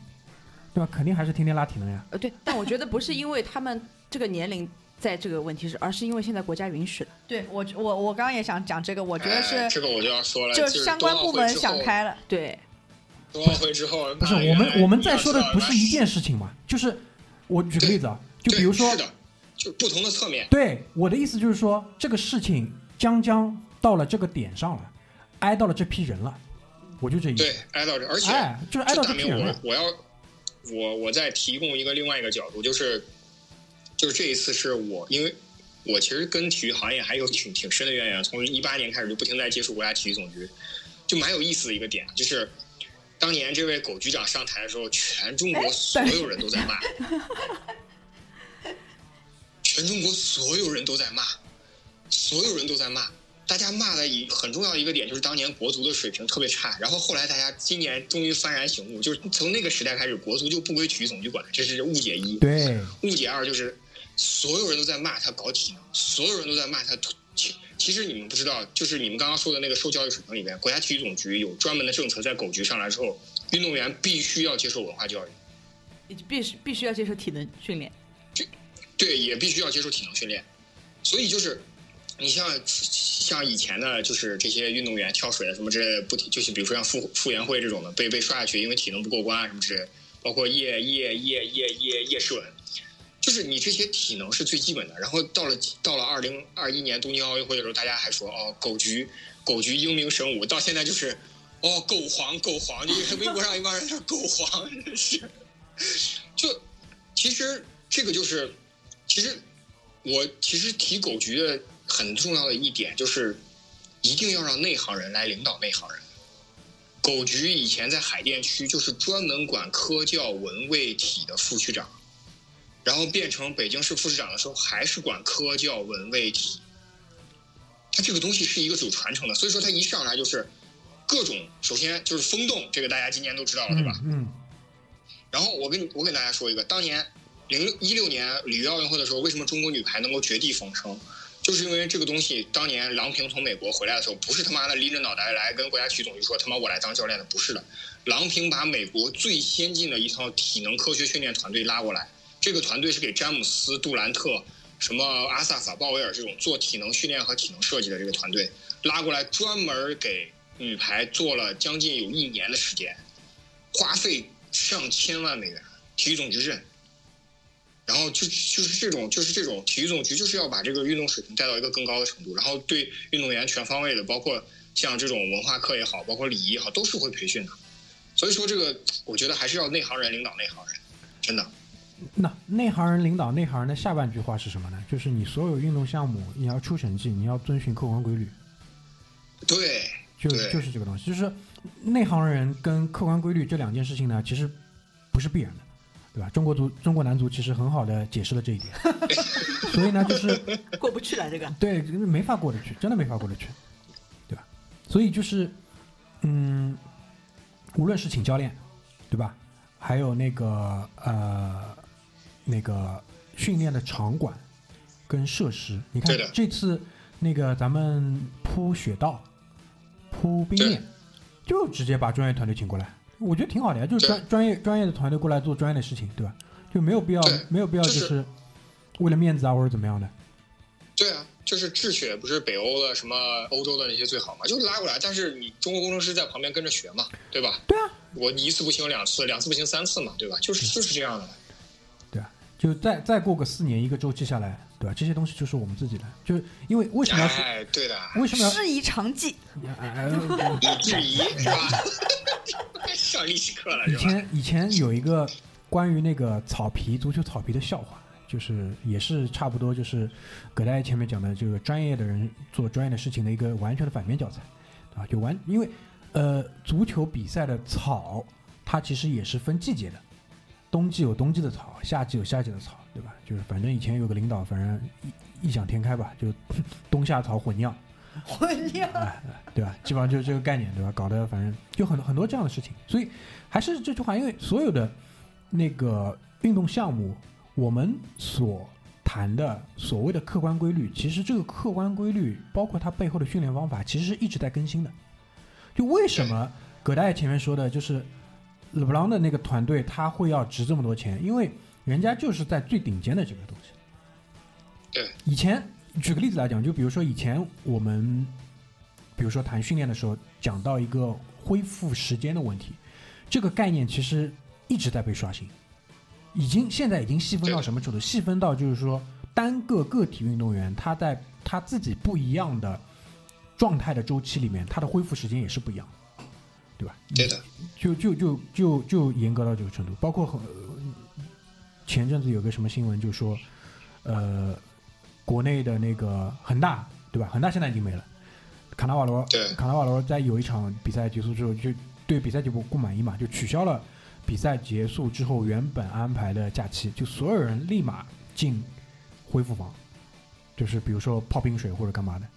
Speaker 1: 对吧？肯定还是天天拉体能呀。
Speaker 2: 呃，对，但我觉得不是因为他们这个年龄。在这个问题是，而是因为现在国家允许了。
Speaker 3: 对我，我我刚刚也想讲这个，我觉得是
Speaker 4: 这个我就要说了，
Speaker 3: 就
Speaker 4: 是
Speaker 3: 相关部门想开了。
Speaker 2: 对，
Speaker 4: 冬奥会之后
Speaker 1: 不是我们我们在说的不是一件事情嘛？就是我举个例子啊，就比如说，
Speaker 4: 就不同的侧面。
Speaker 1: 对，我的意思就是说，这个事情将将到了这个点上了，挨到了这批人了，我就这意思。
Speaker 4: 对，挨到这，而且
Speaker 1: 就是挨到这批人了。
Speaker 4: 我要我我再提供一个另外一个角度，就是就是这一次是我，因为我其实跟体育行业还有挺挺深的渊源，从一八年开始就不停在接触国家体育总局，就蛮有意思的一个点，就是当年这位狗局长上台的时候，全中国所有人都在骂，全中国所有人都在骂，所有人都在骂。大家骂的一很重要一个点就是当年国足的水平特别差，然后后来大家今年终于幡然醒悟，就是从那个时代开始，国足就不归体育总局管，这是误解一。
Speaker 1: 对，
Speaker 4: 误解二就是所有人都在骂他搞体能，所有人都在骂他。其其实你们不知道，就是你们刚刚说的那个受教育水平里面，国家体育总局有专门的政策，在狗局上来之后，运动员必须要接受文化教
Speaker 2: 育，必须必须要接受体能训练，
Speaker 4: 对，也必须要接受体能训练，所以就是。你像像以前的，就是这些运动员跳水啊什么之类的，不就是比如说像傅傅园慧这种的，被被刷下去，因为体能不过关啊什么之类，包括叶叶叶叶叶叶诗文，就是你这些体能是最基本的。然后到了到了二零二一年东京奥运会的时候，大家还说哦狗局狗局英明神武，到现在就是哦狗皇狗皇，就是微博上一帮人叫狗皇，真是。就其实这个就是其实我其实提狗局的。很重要的一点就是，一定要让内行人来领导内行人。狗局以前在海淀区就是专门管科教文卫体的副区长，然后变成北京市副市长的时候还是管科教文卫体。他这个东西是一个有传承的，所以说他一上来就是各种，首先就是风洞，这个大家今年都知道了，对吧？
Speaker 1: 嗯。
Speaker 4: 然后我跟你我跟大家说一个，当年零一六年里约奥运会的时候，为什么中国女排能够绝地逢生？就是因为这个东西，当年郎平从美国回来的时候，不是他妈的拎着脑袋来跟国家体育总局说他妈我来当教练的，不是的。郎平把美国最先进的一套体能科学训练团队拉过来，这个团队是给詹姆斯、杜兰特、什么阿萨法、鲍威尔这种做体能训练和体能设计的这个团队拉过来，专门给女排做了将近有一年的时间，花费上千万美元，体育总局认。然后就就是这种就是这种体育总局就是要把这个运动水平带到一个更高的程度，然后对运动员全方位的，包括像这种文化课也好，包括礼仪也好，都是会培训的。所以说这个我觉得还是要内行人领导内行人，真的。
Speaker 1: 那内行人领导内行人的下半句话是什么呢？就是你所有运动项目你要出成绩，你要遵循客观规律。
Speaker 4: 对，
Speaker 1: 就就是这个东西，就是内行人跟客观规律这两件事情呢，其实不是必然的。对吧？中国足中国男足其实很好的解释了这一点，所以呢，就是
Speaker 2: 过不去了这个。
Speaker 1: 对，没法过得去，真的没法过得去，对吧？所以就是，嗯，无论是请教练，对吧？还有那个呃，那个训练的场馆跟设施，你看这次那个咱们铺雪道、铺冰面，就直接把专业团队请过来。我觉得挺好的呀，就是专专业专业的团队过来做专业的事情，对吧？就没有必要没有必要就是为了面子啊或者怎么样的。
Speaker 4: 对啊，就是智雪不是北欧的什么欧洲的那些最好嘛，就是拉过来，但是你中国工程师在旁边跟着学嘛，对吧？
Speaker 1: 对啊，
Speaker 4: 我一次不行两次，两次不行三次嘛，对吧？就是就是这样的。
Speaker 1: 对啊，就再再过个四年一个周期下来，对吧？这些东西就是我们自己的，就是因为为什么要
Speaker 4: 哎，对的，
Speaker 1: 为什么要
Speaker 3: 适宜长技？
Speaker 4: 质疑是吧？上历史课了。
Speaker 1: 以前以前有一个关于那个草皮足球草皮的笑话，就是也是差不多就是葛大爷前面讲的这个专业的人做专业的事情的一个完全的反面教材，啊，就完因为呃足球比赛的草它其实也是分季节的，冬季有冬季的草，夏季有夏季的草，对吧？就是反正以前有个领导，反正异异想天开吧，就 冬夏草混酿。
Speaker 3: 混酿，
Speaker 1: 对吧？基本上就是这个概念，对吧？搞得反正就很很多这样的事情，所以还是这句话，因为所有的那个运动项目，我们所谈的所谓的客观规律，其实这个客观规律包括它背后的训练方法，其实是一直在更新的。就为什么葛大爷前面说的，就是勒布朗的那个团队他会要值这么多钱？因为人家就是在最顶尖的这个东西。
Speaker 4: 对，
Speaker 1: 以前。举个例子来讲，就比如说以前我们，比如说谈训练的时候，讲到一个恢复时间的问题，这个概念其实一直在被刷新，已经现在已经细分到什么程度？细分到就是说，单个个体运动员他在他自己不一样的状态的周期里面，他的恢复时间也是不一样。对吧？
Speaker 4: 对的，
Speaker 1: 就就就就就严格到这个程度，包括很前阵子有个什么新闻，就说呃，国内的那个恒大，对吧？恒大现在已经没了，卡纳瓦罗，
Speaker 4: 对，
Speaker 1: 卡纳瓦罗在有一场比赛结束之后，就对比赛结果不满意嘛，就取消了比赛结束之后原本安排的假期，就所有人立马进恢复房，就是比如说泡冰水或者干嘛的，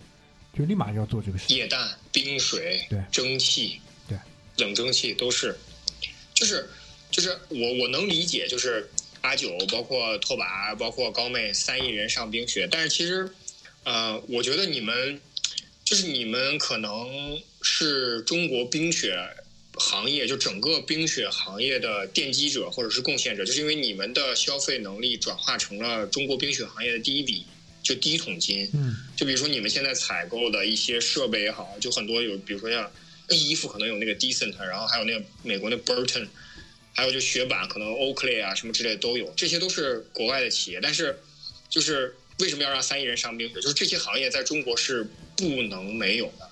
Speaker 1: 就立马就要做这个事。
Speaker 4: 液氮、冰水、
Speaker 1: 对。
Speaker 4: 蒸汽、
Speaker 1: 对。
Speaker 4: 冷蒸汽都是，就是就是我我能理解，就是阿九包括拓跋包括高妹三亿人上冰雪，但是其实呃，我觉得你们就是你们可能是中国冰雪行业就整个冰雪行业的奠基者或者是贡献者，就是因为你们的消费能力转化成了中国冰雪行业的第一笔就第一桶金。
Speaker 1: 嗯，
Speaker 4: 就比如说你们现在采购的一些设备也好，就很多有，比如说像衣服可能有那个 Decent，然后还有那个美国那 Burton，还有就雪板可能 Oakley 啊什么之类都有，这些都是国外的企业，但是就是为什么要让三亿人上冰雪？就是这些行业在中国是不能没有的，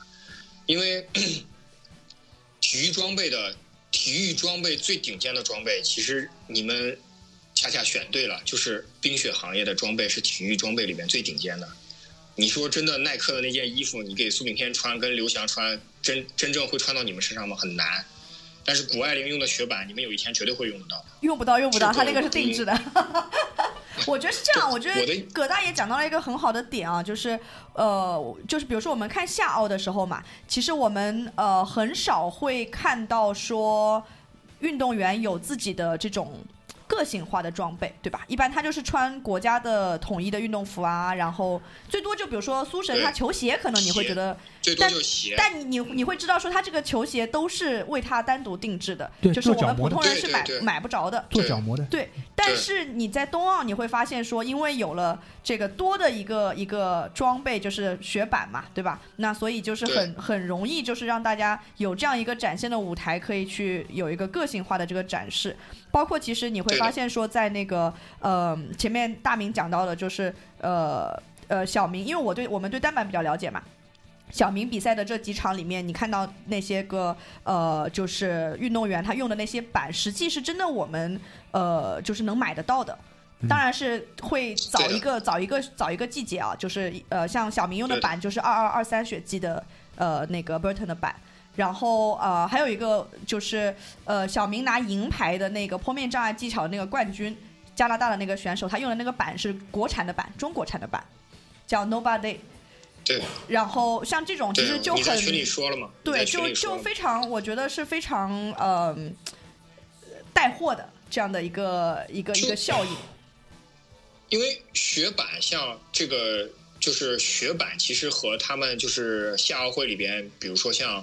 Speaker 4: 因为 体育装备的体育装备最顶尖的装备，其实你们恰恰选对了，就是冰雪行业的装备是体育装备里面最顶尖的。你说真的，耐克的那件衣服，你给苏炳添穿，跟刘翔穿，真真正会穿到你们身上吗？很难。但是谷爱凌用的雪板，你们有一天绝对会用得到。
Speaker 3: 用不到，用不到，
Speaker 4: 是
Speaker 3: 他那个是定制的。我觉得是这样，我觉得葛大爷讲到了一个很好的点啊，就是呃，就是比如说我们看夏奥的时候嘛，其实我们呃很少会看到说运动员有自己的这种。个性化的装备，对吧？一般他就是穿国家的统一的运动服啊，然后最多就比如说苏神他球鞋，可能你会觉得
Speaker 4: 最多就鞋。
Speaker 3: 但你你你会知道说，他这个球鞋都是为他单独定制的，就是我们普通人是买买不着的。
Speaker 1: 做角膜的，
Speaker 3: 对，但是你在冬奥你会发现说，因为有了这个多的一个一个装备，就是雪板嘛，对吧？那所以就是很很容易，就是让大家有这样一个展现的舞台，可以去有一个个性化的这个展示。包括其实你会发现说，在那个呃前面大明讲到的，就是呃呃小明，因为我对我们对单板比较了解嘛。小明比赛的这几场里面，你看到那些个呃，就是运动员他用的那些板，实际是真的我们呃，就是能买得到的。当然是会早一个早一个早一个季节啊，就是呃，像小明用的板就是二二二三雪季的呃那个 Burton 的板，然后呃还有一个就是呃小明拿银牌的那个坡面障碍技巧的那个冠军，加拿大的那个选手，他用的那个板是国产的板，中国产的板，叫 Nobody。
Speaker 4: 对
Speaker 3: 然后像这种其实，就很
Speaker 4: 你在群里说了吗？
Speaker 3: 对，就就非常，我觉得是非常呃带货的这样的一个一个一个效应。
Speaker 4: 因为雪板像这个，就是雪板，其实和他们就是夏奥会里边，比如说像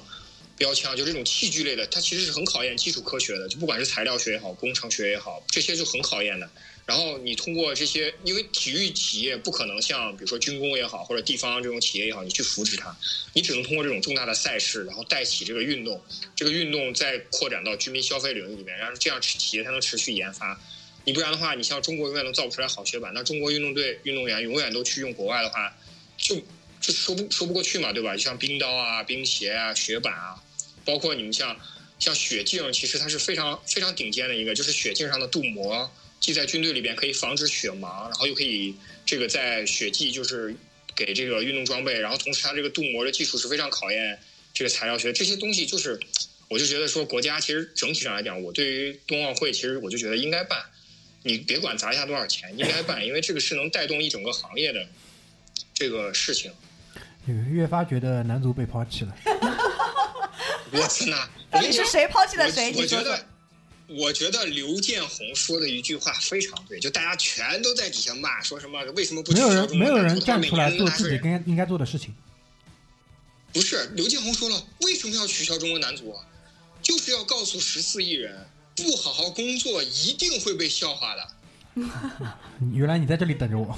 Speaker 4: 标枪，就这种器具类的，它其实是很考验基础科学的，就不管是材料学也好，工程学也好，这些就很考验的。然后你通过这些，因为体育企业不可能像比如说军工也好，或者地方这种企业也好，你去扶持它，你只能通过这种重大的赛事，然后带起这个运动，这个运动再扩展到居民消费领域里面，然后这样企业才能持续研发。你不然的话，你像中国永远都造不出来好雪板，那中国运动队运动员永远都去用国外的话，就就说不说不过去嘛，对吧？就像冰刀啊、冰鞋啊、雪板啊，包括你们像像雪镜，其实它是非常非常顶尖的一个，就是雪镜上的镀膜，既在军队里边可以防止雪盲，然后又可以这个在雪季就是给这个运动装备，然后同时它这个镀膜的技术是非常考验这个材料学，这些东西就是，我就觉得说国家其实整体上来讲，我对于冬奥会其实我就觉得应该办。你别管砸下多少钱，应该办，因为这个是能带动一整个行业的这个事情。
Speaker 1: 这个越发觉得男足被抛弃了。
Speaker 4: 我天哪！
Speaker 3: 到底是谁抛弃了谁？
Speaker 4: 我觉得，我觉得刘建宏说的一句话非常对，就大家全都在底下骂，说什么为什么不
Speaker 1: 没有
Speaker 4: 取消中
Speaker 1: 人没有
Speaker 4: 国男足
Speaker 1: 人站出来做自己该应该做的事情。
Speaker 4: 不是刘建宏说了，为什么要取消中国男足啊？就是要告诉十四亿人，不好好工作一定会被笑话的。
Speaker 1: 原来你在这里等着我。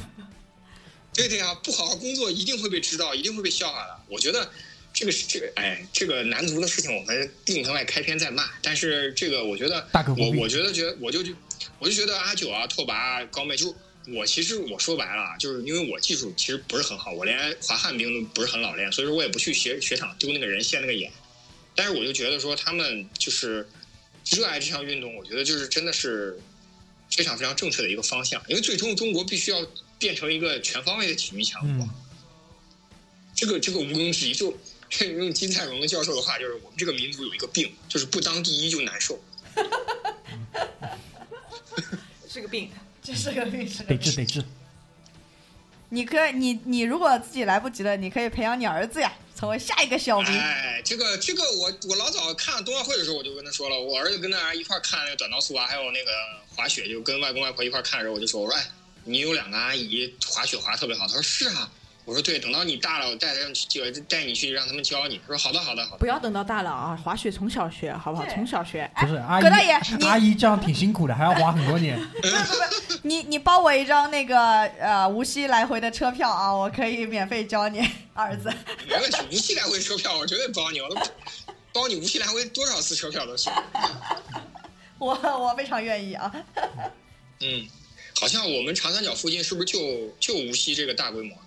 Speaker 4: 对的呀，不好好工作一定会被知道，一定会被笑话的。我觉得这个是这个，哎，这个男足的事情我们定腾外开篇再骂。但是这个我觉得，
Speaker 1: 大可
Speaker 4: 我我觉得觉得我就我就觉得阿九啊、拓跋啊、高妹，就我其实我说白了啊，就是因为我技术其实不是很好，我连滑旱冰都不是很老练，所以说我也不去雪雪场丢那个人现那个眼。但是我就觉得说他们就是热爱这项运动，我觉得就是真的是非常非常正确的一个方向，因为最终中国必须要变成一个全方位的体育强国，这个这个毋庸置疑。就用金泰荣教授的话，就是我们这个民族有一个病，就是不当第一就难受。
Speaker 2: 是个病，
Speaker 3: 这是个病，
Speaker 1: 得治得治。
Speaker 3: 你可以，你你如果自己来不及了，你可以培养你儿子呀，成为下一个小明。
Speaker 4: 哎，这个这个，我我老早看冬奥会的时候，我就跟他说了，我儿子跟那一块看那个短道速滑，还有那个滑雪，就跟外公外婆一块看的时候，我就说，我说，哎，你有两个阿姨滑雪滑特别好。他说是啊。我说对，等到你大了，我带他们去，带你去，让他们教你。他说好的，好的，好的。
Speaker 2: 不要等到大了啊，滑雪从小学，好不好？从小学。
Speaker 1: 不是阿姨，
Speaker 3: 葛大爷，
Speaker 1: 阿姨这样挺辛苦的，还要滑很多年。
Speaker 3: 不不不，你你包我一张那个呃无锡来回的车票啊，我可以免费教你儿子。
Speaker 4: 没问题，无锡来回车票我绝对包你，我都包你无锡来回多少次车票都行。
Speaker 3: 我我非常愿意啊。
Speaker 4: 嗯，好像我们长三角附近是不是就就无锡这个大规模？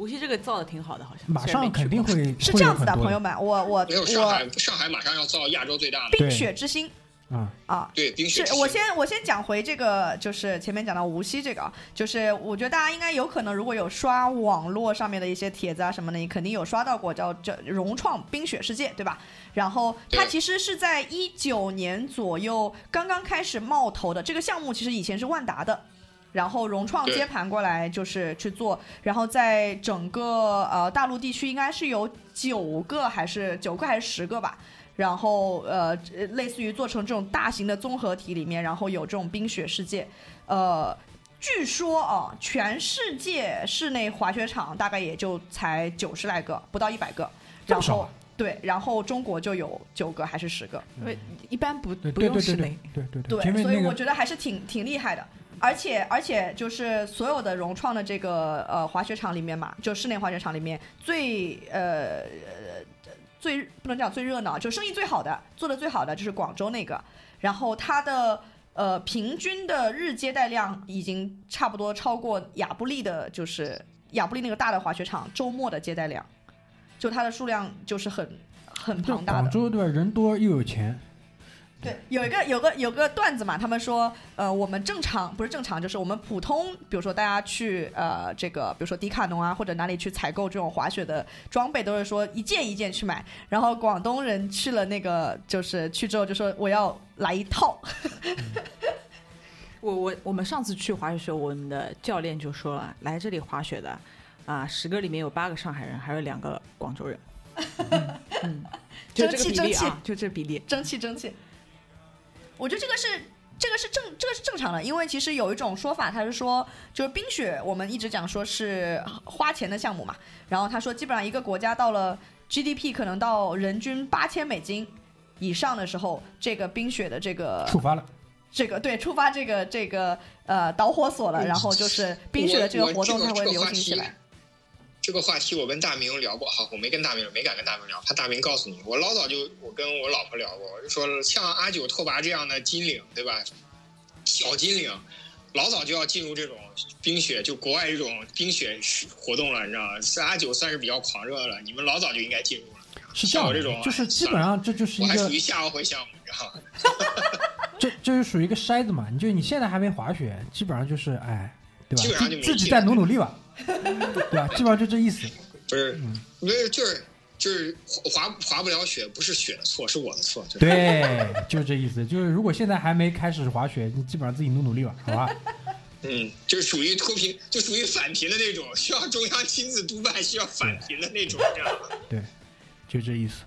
Speaker 2: 无锡这个造的挺好的，好像
Speaker 1: 马上肯定会
Speaker 3: 是这样子的，朋友们，我我
Speaker 4: 没有上海，上海马上要造亚洲最大
Speaker 3: 的冰雪之星
Speaker 1: 啊
Speaker 3: 啊，
Speaker 4: 对冰雪。
Speaker 3: 是我先我先讲回这个，就是前面讲到无锡这个，就是我觉得大家应该有可能如果有刷网络上面的一些帖子啊什么的，你肯定有刷到过叫叫融创冰雪世界，对吧？然后它其实是在一九年左右刚刚开始冒头的这个项目，其实以前是万达的。然后融创接盘过来就是去做，然后在整个呃大陆地区应该是有九个还是九个还是十个吧，然后呃类似于做成这种大型的综合体里面，然后有这种冰雪世界，呃，据说啊全世界室内滑雪场大概也就才九十来个，不到一百个，然后对，然后中国就有九个还是十个，
Speaker 2: 因为一般不
Speaker 1: 不
Speaker 2: 用室内，
Speaker 1: 对对
Speaker 3: 对，所以我觉得还是挺挺厉害的。而且而且就是所有的融创的这个呃滑雪场里面嘛，就室内滑雪场里面最呃最不能讲最热闹，就生意最好的，做的最好的就是广州那个。然后它的呃平均的日接待量已经差不多超过亚布力的，就是亚布力那个大的滑雪场周末的接待量，就它的数量就是很很庞大的。
Speaker 1: 广州对吧？人多又有钱。
Speaker 3: 对，有一个有个有个段子嘛，他们说，呃，我们正常不是正常，就是我们普通，比如说大家去呃这个，比如说迪卡侬啊或者哪里去采购这种滑雪的装备，都是说一件一件去买。然后广东人去了那个，就是去之后就说我要来一套。
Speaker 2: 我我我们上次去滑雪时候，我们的教练就说了，来这里滑雪的啊，十个里面有八个上海人，还有两个广州人。嗯，就这个比例啊，就这比例，
Speaker 3: 争气争气。我觉得这个是这个是正这个是正常的，因为其实有一种说法，他是说就是冰雪，我们一直讲说是花钱的项目嘛。然后他说，基本上一个国家到了 GDP 可能到人均八千美金以上的时候，这个冰雪的这个
Speaker 1: 触发了，
Speaker 3: 这个对触发这个这个呃导火索了，然后就是冰雪的这个活动才会流行起来。
Speaker 4: 这个话题我跟大明聊过哈，我没跟大明没敢跟大明聊，怕大明告诉你。我老早就我跟我老婆聊过，我就说像阿九拓跋这样的金领，对吧？小金领，老早就要进入这种冰雪，就国外这种冰雪活动了，你知道吗？阿九算是比较狂热了，你们老早就应该进入了。
Speaker 1: 是
Speaker 4: 像我这种，
Speaker 1: 就是基本上这就是一个，
Speaker 4: 我还属于夏奥会项目，你知道吗？
Speaker 1: 这这是属于一个筛子嘛？你就你现在还没滑雪，基本上就是哎，对吧？
Speaker 4: 基本上就
Speaker 1: 自己再努努力吧。对吧？基本上就这意思。
Speaker 4: 不是，不是，就是就是滑滑不了雪，不是雪的错，是我的错。
Speaker 1: 对，就是这意思。就是如果现在还没开始滑雪，你基本上自己努努力吧，好吧？
Speaker 4: 嗯，就是属于脱贫，就属于返贫的那种，需要中央亲自督办，需要返贫的那种，这样
Speaker 1: 对，就这意思。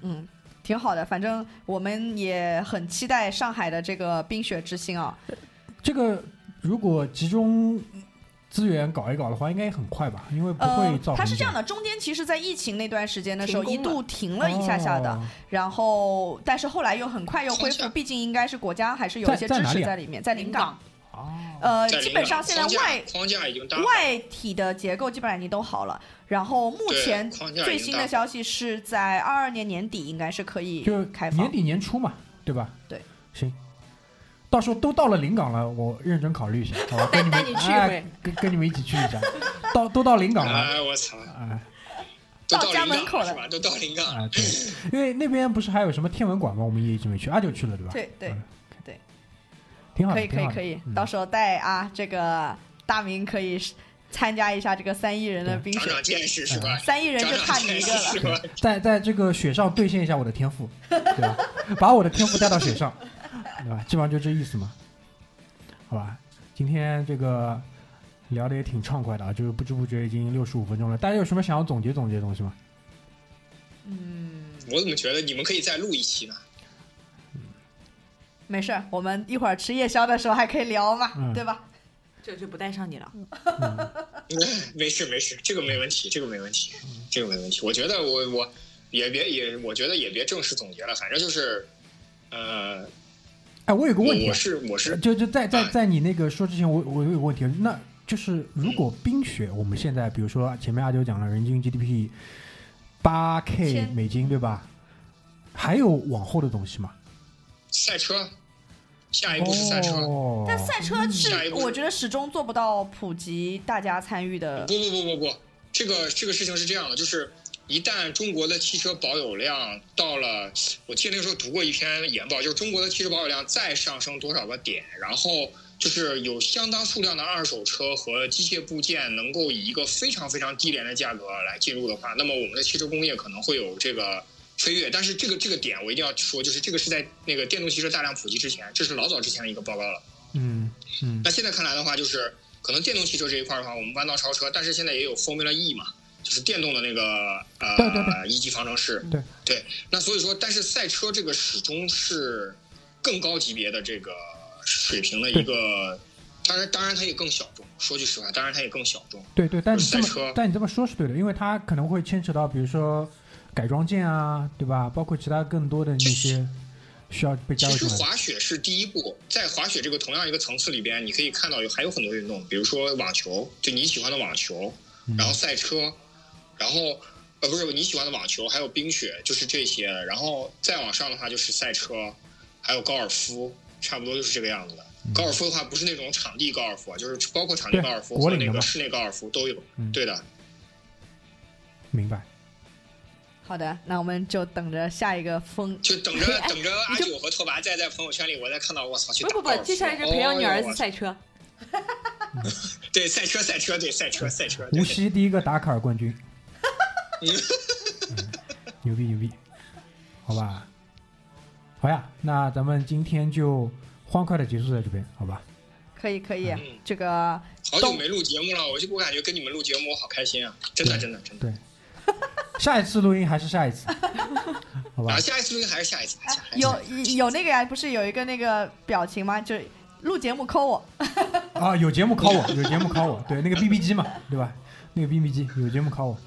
Speaker 3: 嗯，挺好的，反正我们也很期待上海的这个冰雪之星啊。
Speaker 1: 这个如果集中。资源搞一搞的话，应该也很快吧？因为不会造成。
Speaker 3: 它是这样的，中间其实，在疫情那段时间的时候，一度停了一下下的，然后，但是后来又很快又恢复。毕竟应该是国家还是有一些支持在里面，在临港。
Speaker 1: 哦。
Speaker 3: 呃，基本上现在外
Speaker 4: 框架已经
Speaker 3: 外体的结构基本上已经都好了。然后目前最新的消息是在二二年年底应该是可以开放。
Speaker 1: 年底年初嘛，对吧？
Speaker 3: 对。
Speaker 1: 行。到时候都到了临港了，我认真考虑一下，好吧？
Speaker 2: 带带你去
Speaker 1: 跟跟你们一起去一下。到都到临港了，哎
Speaker 4: 我操！
Speaker 1: 哎，
Speaker 4: 到
Speaker 3: 家门口了
Speaker 4: 吧？都到临港
Speaker 1: 啊，对，因为那边不是还有什么天文馆吗？我们也一直没去，阿九去了对吧？
Speaker 3: 对对
Speaker 1: 嗯
Speaker 3: 对，
Speaker 1: 挺好的，
Speaker 3: 可以可以可以，
Speaker 1: 嗯
Speaker 3: 到时候带啊这个大明可以参加一下这个三亿人的冰雪
Speaker 4: 见识是吧？
Speaker 3: 三亿人就差你一个了。
Speaker 1: 在在这个雪上兑现一下我的天赋，对吧？把我的天赋带到雪上，对吧？基本上就这意思嘛，好吧？今天这个聊的也挺畅快的啊，就是不知不觉已经六十五分钟了。大家有什么想要总结总结的东西吗？
Speaker 3: 嗯，
Speaker 4: 我怎么觉得你们可以再录一期呢？
Speaker 3: 没事儿，我们一会儿吃夜宵的时候还可以聊嘛，
Speaker 1: 嗯
Speaker 3: 对吧？
Speaker 2: 这就不带上你了。
Speaker 4: 没事没事，这个没问题，这个没问题，这个没问题。我觉得我我也别也，我觉得也别正式总结了，反正就是，呃，
Speaker 1: 哎，我有个问题啊。
Speaker 4: 我，是我是。
Speaker 1: 就就在在
Speaker 4: 啊。
Speaker 1: 在你那个说之前，我我有个问题，那就是如果冰雪，我们现在比如说前面阿九讲了，人均 GDP 八 K 美金，对吧？还有往后的东西吗？
Speaker 4: 赛车，下一步是赛车。
Speaker 1: 哦、
Speaker 3: 但赛车是我觉得始终做不到普及大家参与的
Speaker 4: 不不不不不，这个这个事情是这样的，就是一旦中国的汽车保有量到了，我记得那个时候读过一篇研报，就是中国的汽车保有量再上升多少个点，然后就是有相当数量的二手车和机械部件能够以一个非常非常低廉的价格来进入的话，那么我们的汽车工业可能会有这个。飞跃，但是这个这个点我一定要说，就是这个是在那个电动汽车大量普及之前，这是老早之前的一个报告了。
Speaker 1: 嗯嗯
Speaker 4: 那现在看来的话，就是可能电动汽车这一块的话，我们弯道超车，但是现在也有 Formula E 嘛，就是电动的那个呃一级方程式。
Speaker 1: 对
Speaker 4: 对，那所以说，但是赛车这个始终是更高级别的这个水平的一个，当然当然它也更小众。说句实话，当然它也更小众。
Speaker 1: 对对，但你这么
Speaker 4: 赛车
Speaker 1: 但你这么说是对的，因为它可能会牵扯到，比如说改装件啊，对吧？包括其他更多的那些需要被加
Speaker 4: 其实
Speaker 1: 入进来的。
Speaker 4: 滑雪是第一步，在滑雪这个同样一个层次里边，你可以看到有还有很多运动，比如说网球，就你喜欢的网球，
Speaker 1: 嗯
Speaker 4: 然后赛车，然后呃不是你喜欢的网球，还有冰雪，就是这些。然后再往上的话就是赛车，还有高尔夫，差不多就是这个样子的。高尔夫的话不是那种场地高尔夫啊，就是包括场地高尔夫和那个室内高尔夫都有。
Speaker 1: 嗯
Speaker 4: 对的，
Speaker 1: 明白。
Speaker 3: 好的，那我们就等着下一个风。
Speaker 4: 就等着
Speaker 3: 哎
Speaker 4: 等着阿九和拓跋再在朋友圈里，我再看到我操去
Speaker 2: 不不不，接下来就培养你儿子 赛车。
Speaker 4: 对赛车赛车对赛车赛车。对
Speaker 1: 无锡第一个达喀尔冠军，
Speaker 4: 嗯
Speaker 1: 嗯牛逼牛逼，好吧，好呀，那咱们今天就欢快的结束在这边，好吧？
Speaker 3: 可以可以
Speaker 4: 嗯，
Speaker 3: 这个
Speaker 4: 好久没录节目了，我就我感觉跟你们录节目我好开心啊！真的真的真的。
Speaker 1: 下一次录音还是下一次，好吧
Speaker 4: 啊，？下一次录音还是下一次，下一次
Speaker 3: 有有那个呀，不是有一个那个表情吗？就录节目扣我，
Speaker 1: 啊，有节目扣我，有节目扣我，对，那个 BB 机嘛，对吧？那个 BB 机有节目扣我。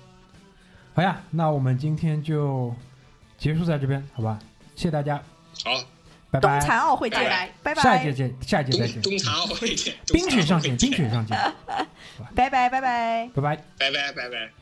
Speaker 1: 好呀，那我们今天就结束在这边，好吧？谢谢大家，
Speaker 4: 好，
Speaker 1: 拜拜冬。
Speaker 3: 残奥会见，
Speaker 4: 拜
Speaker 3: 拜拜，
Speaker 1: 下一届见，下一届再见
Speaker 4: 冬。冬残奥会见，
Speaker 1: 冰雪上见，
Speaker 4: 冬残奥会
Speaker 1: 冰雪上见，
Speaker 3: 拜 拜拜拜。
Speaker 1: 拜拜。
Speaker 4: 拜拜拜拜。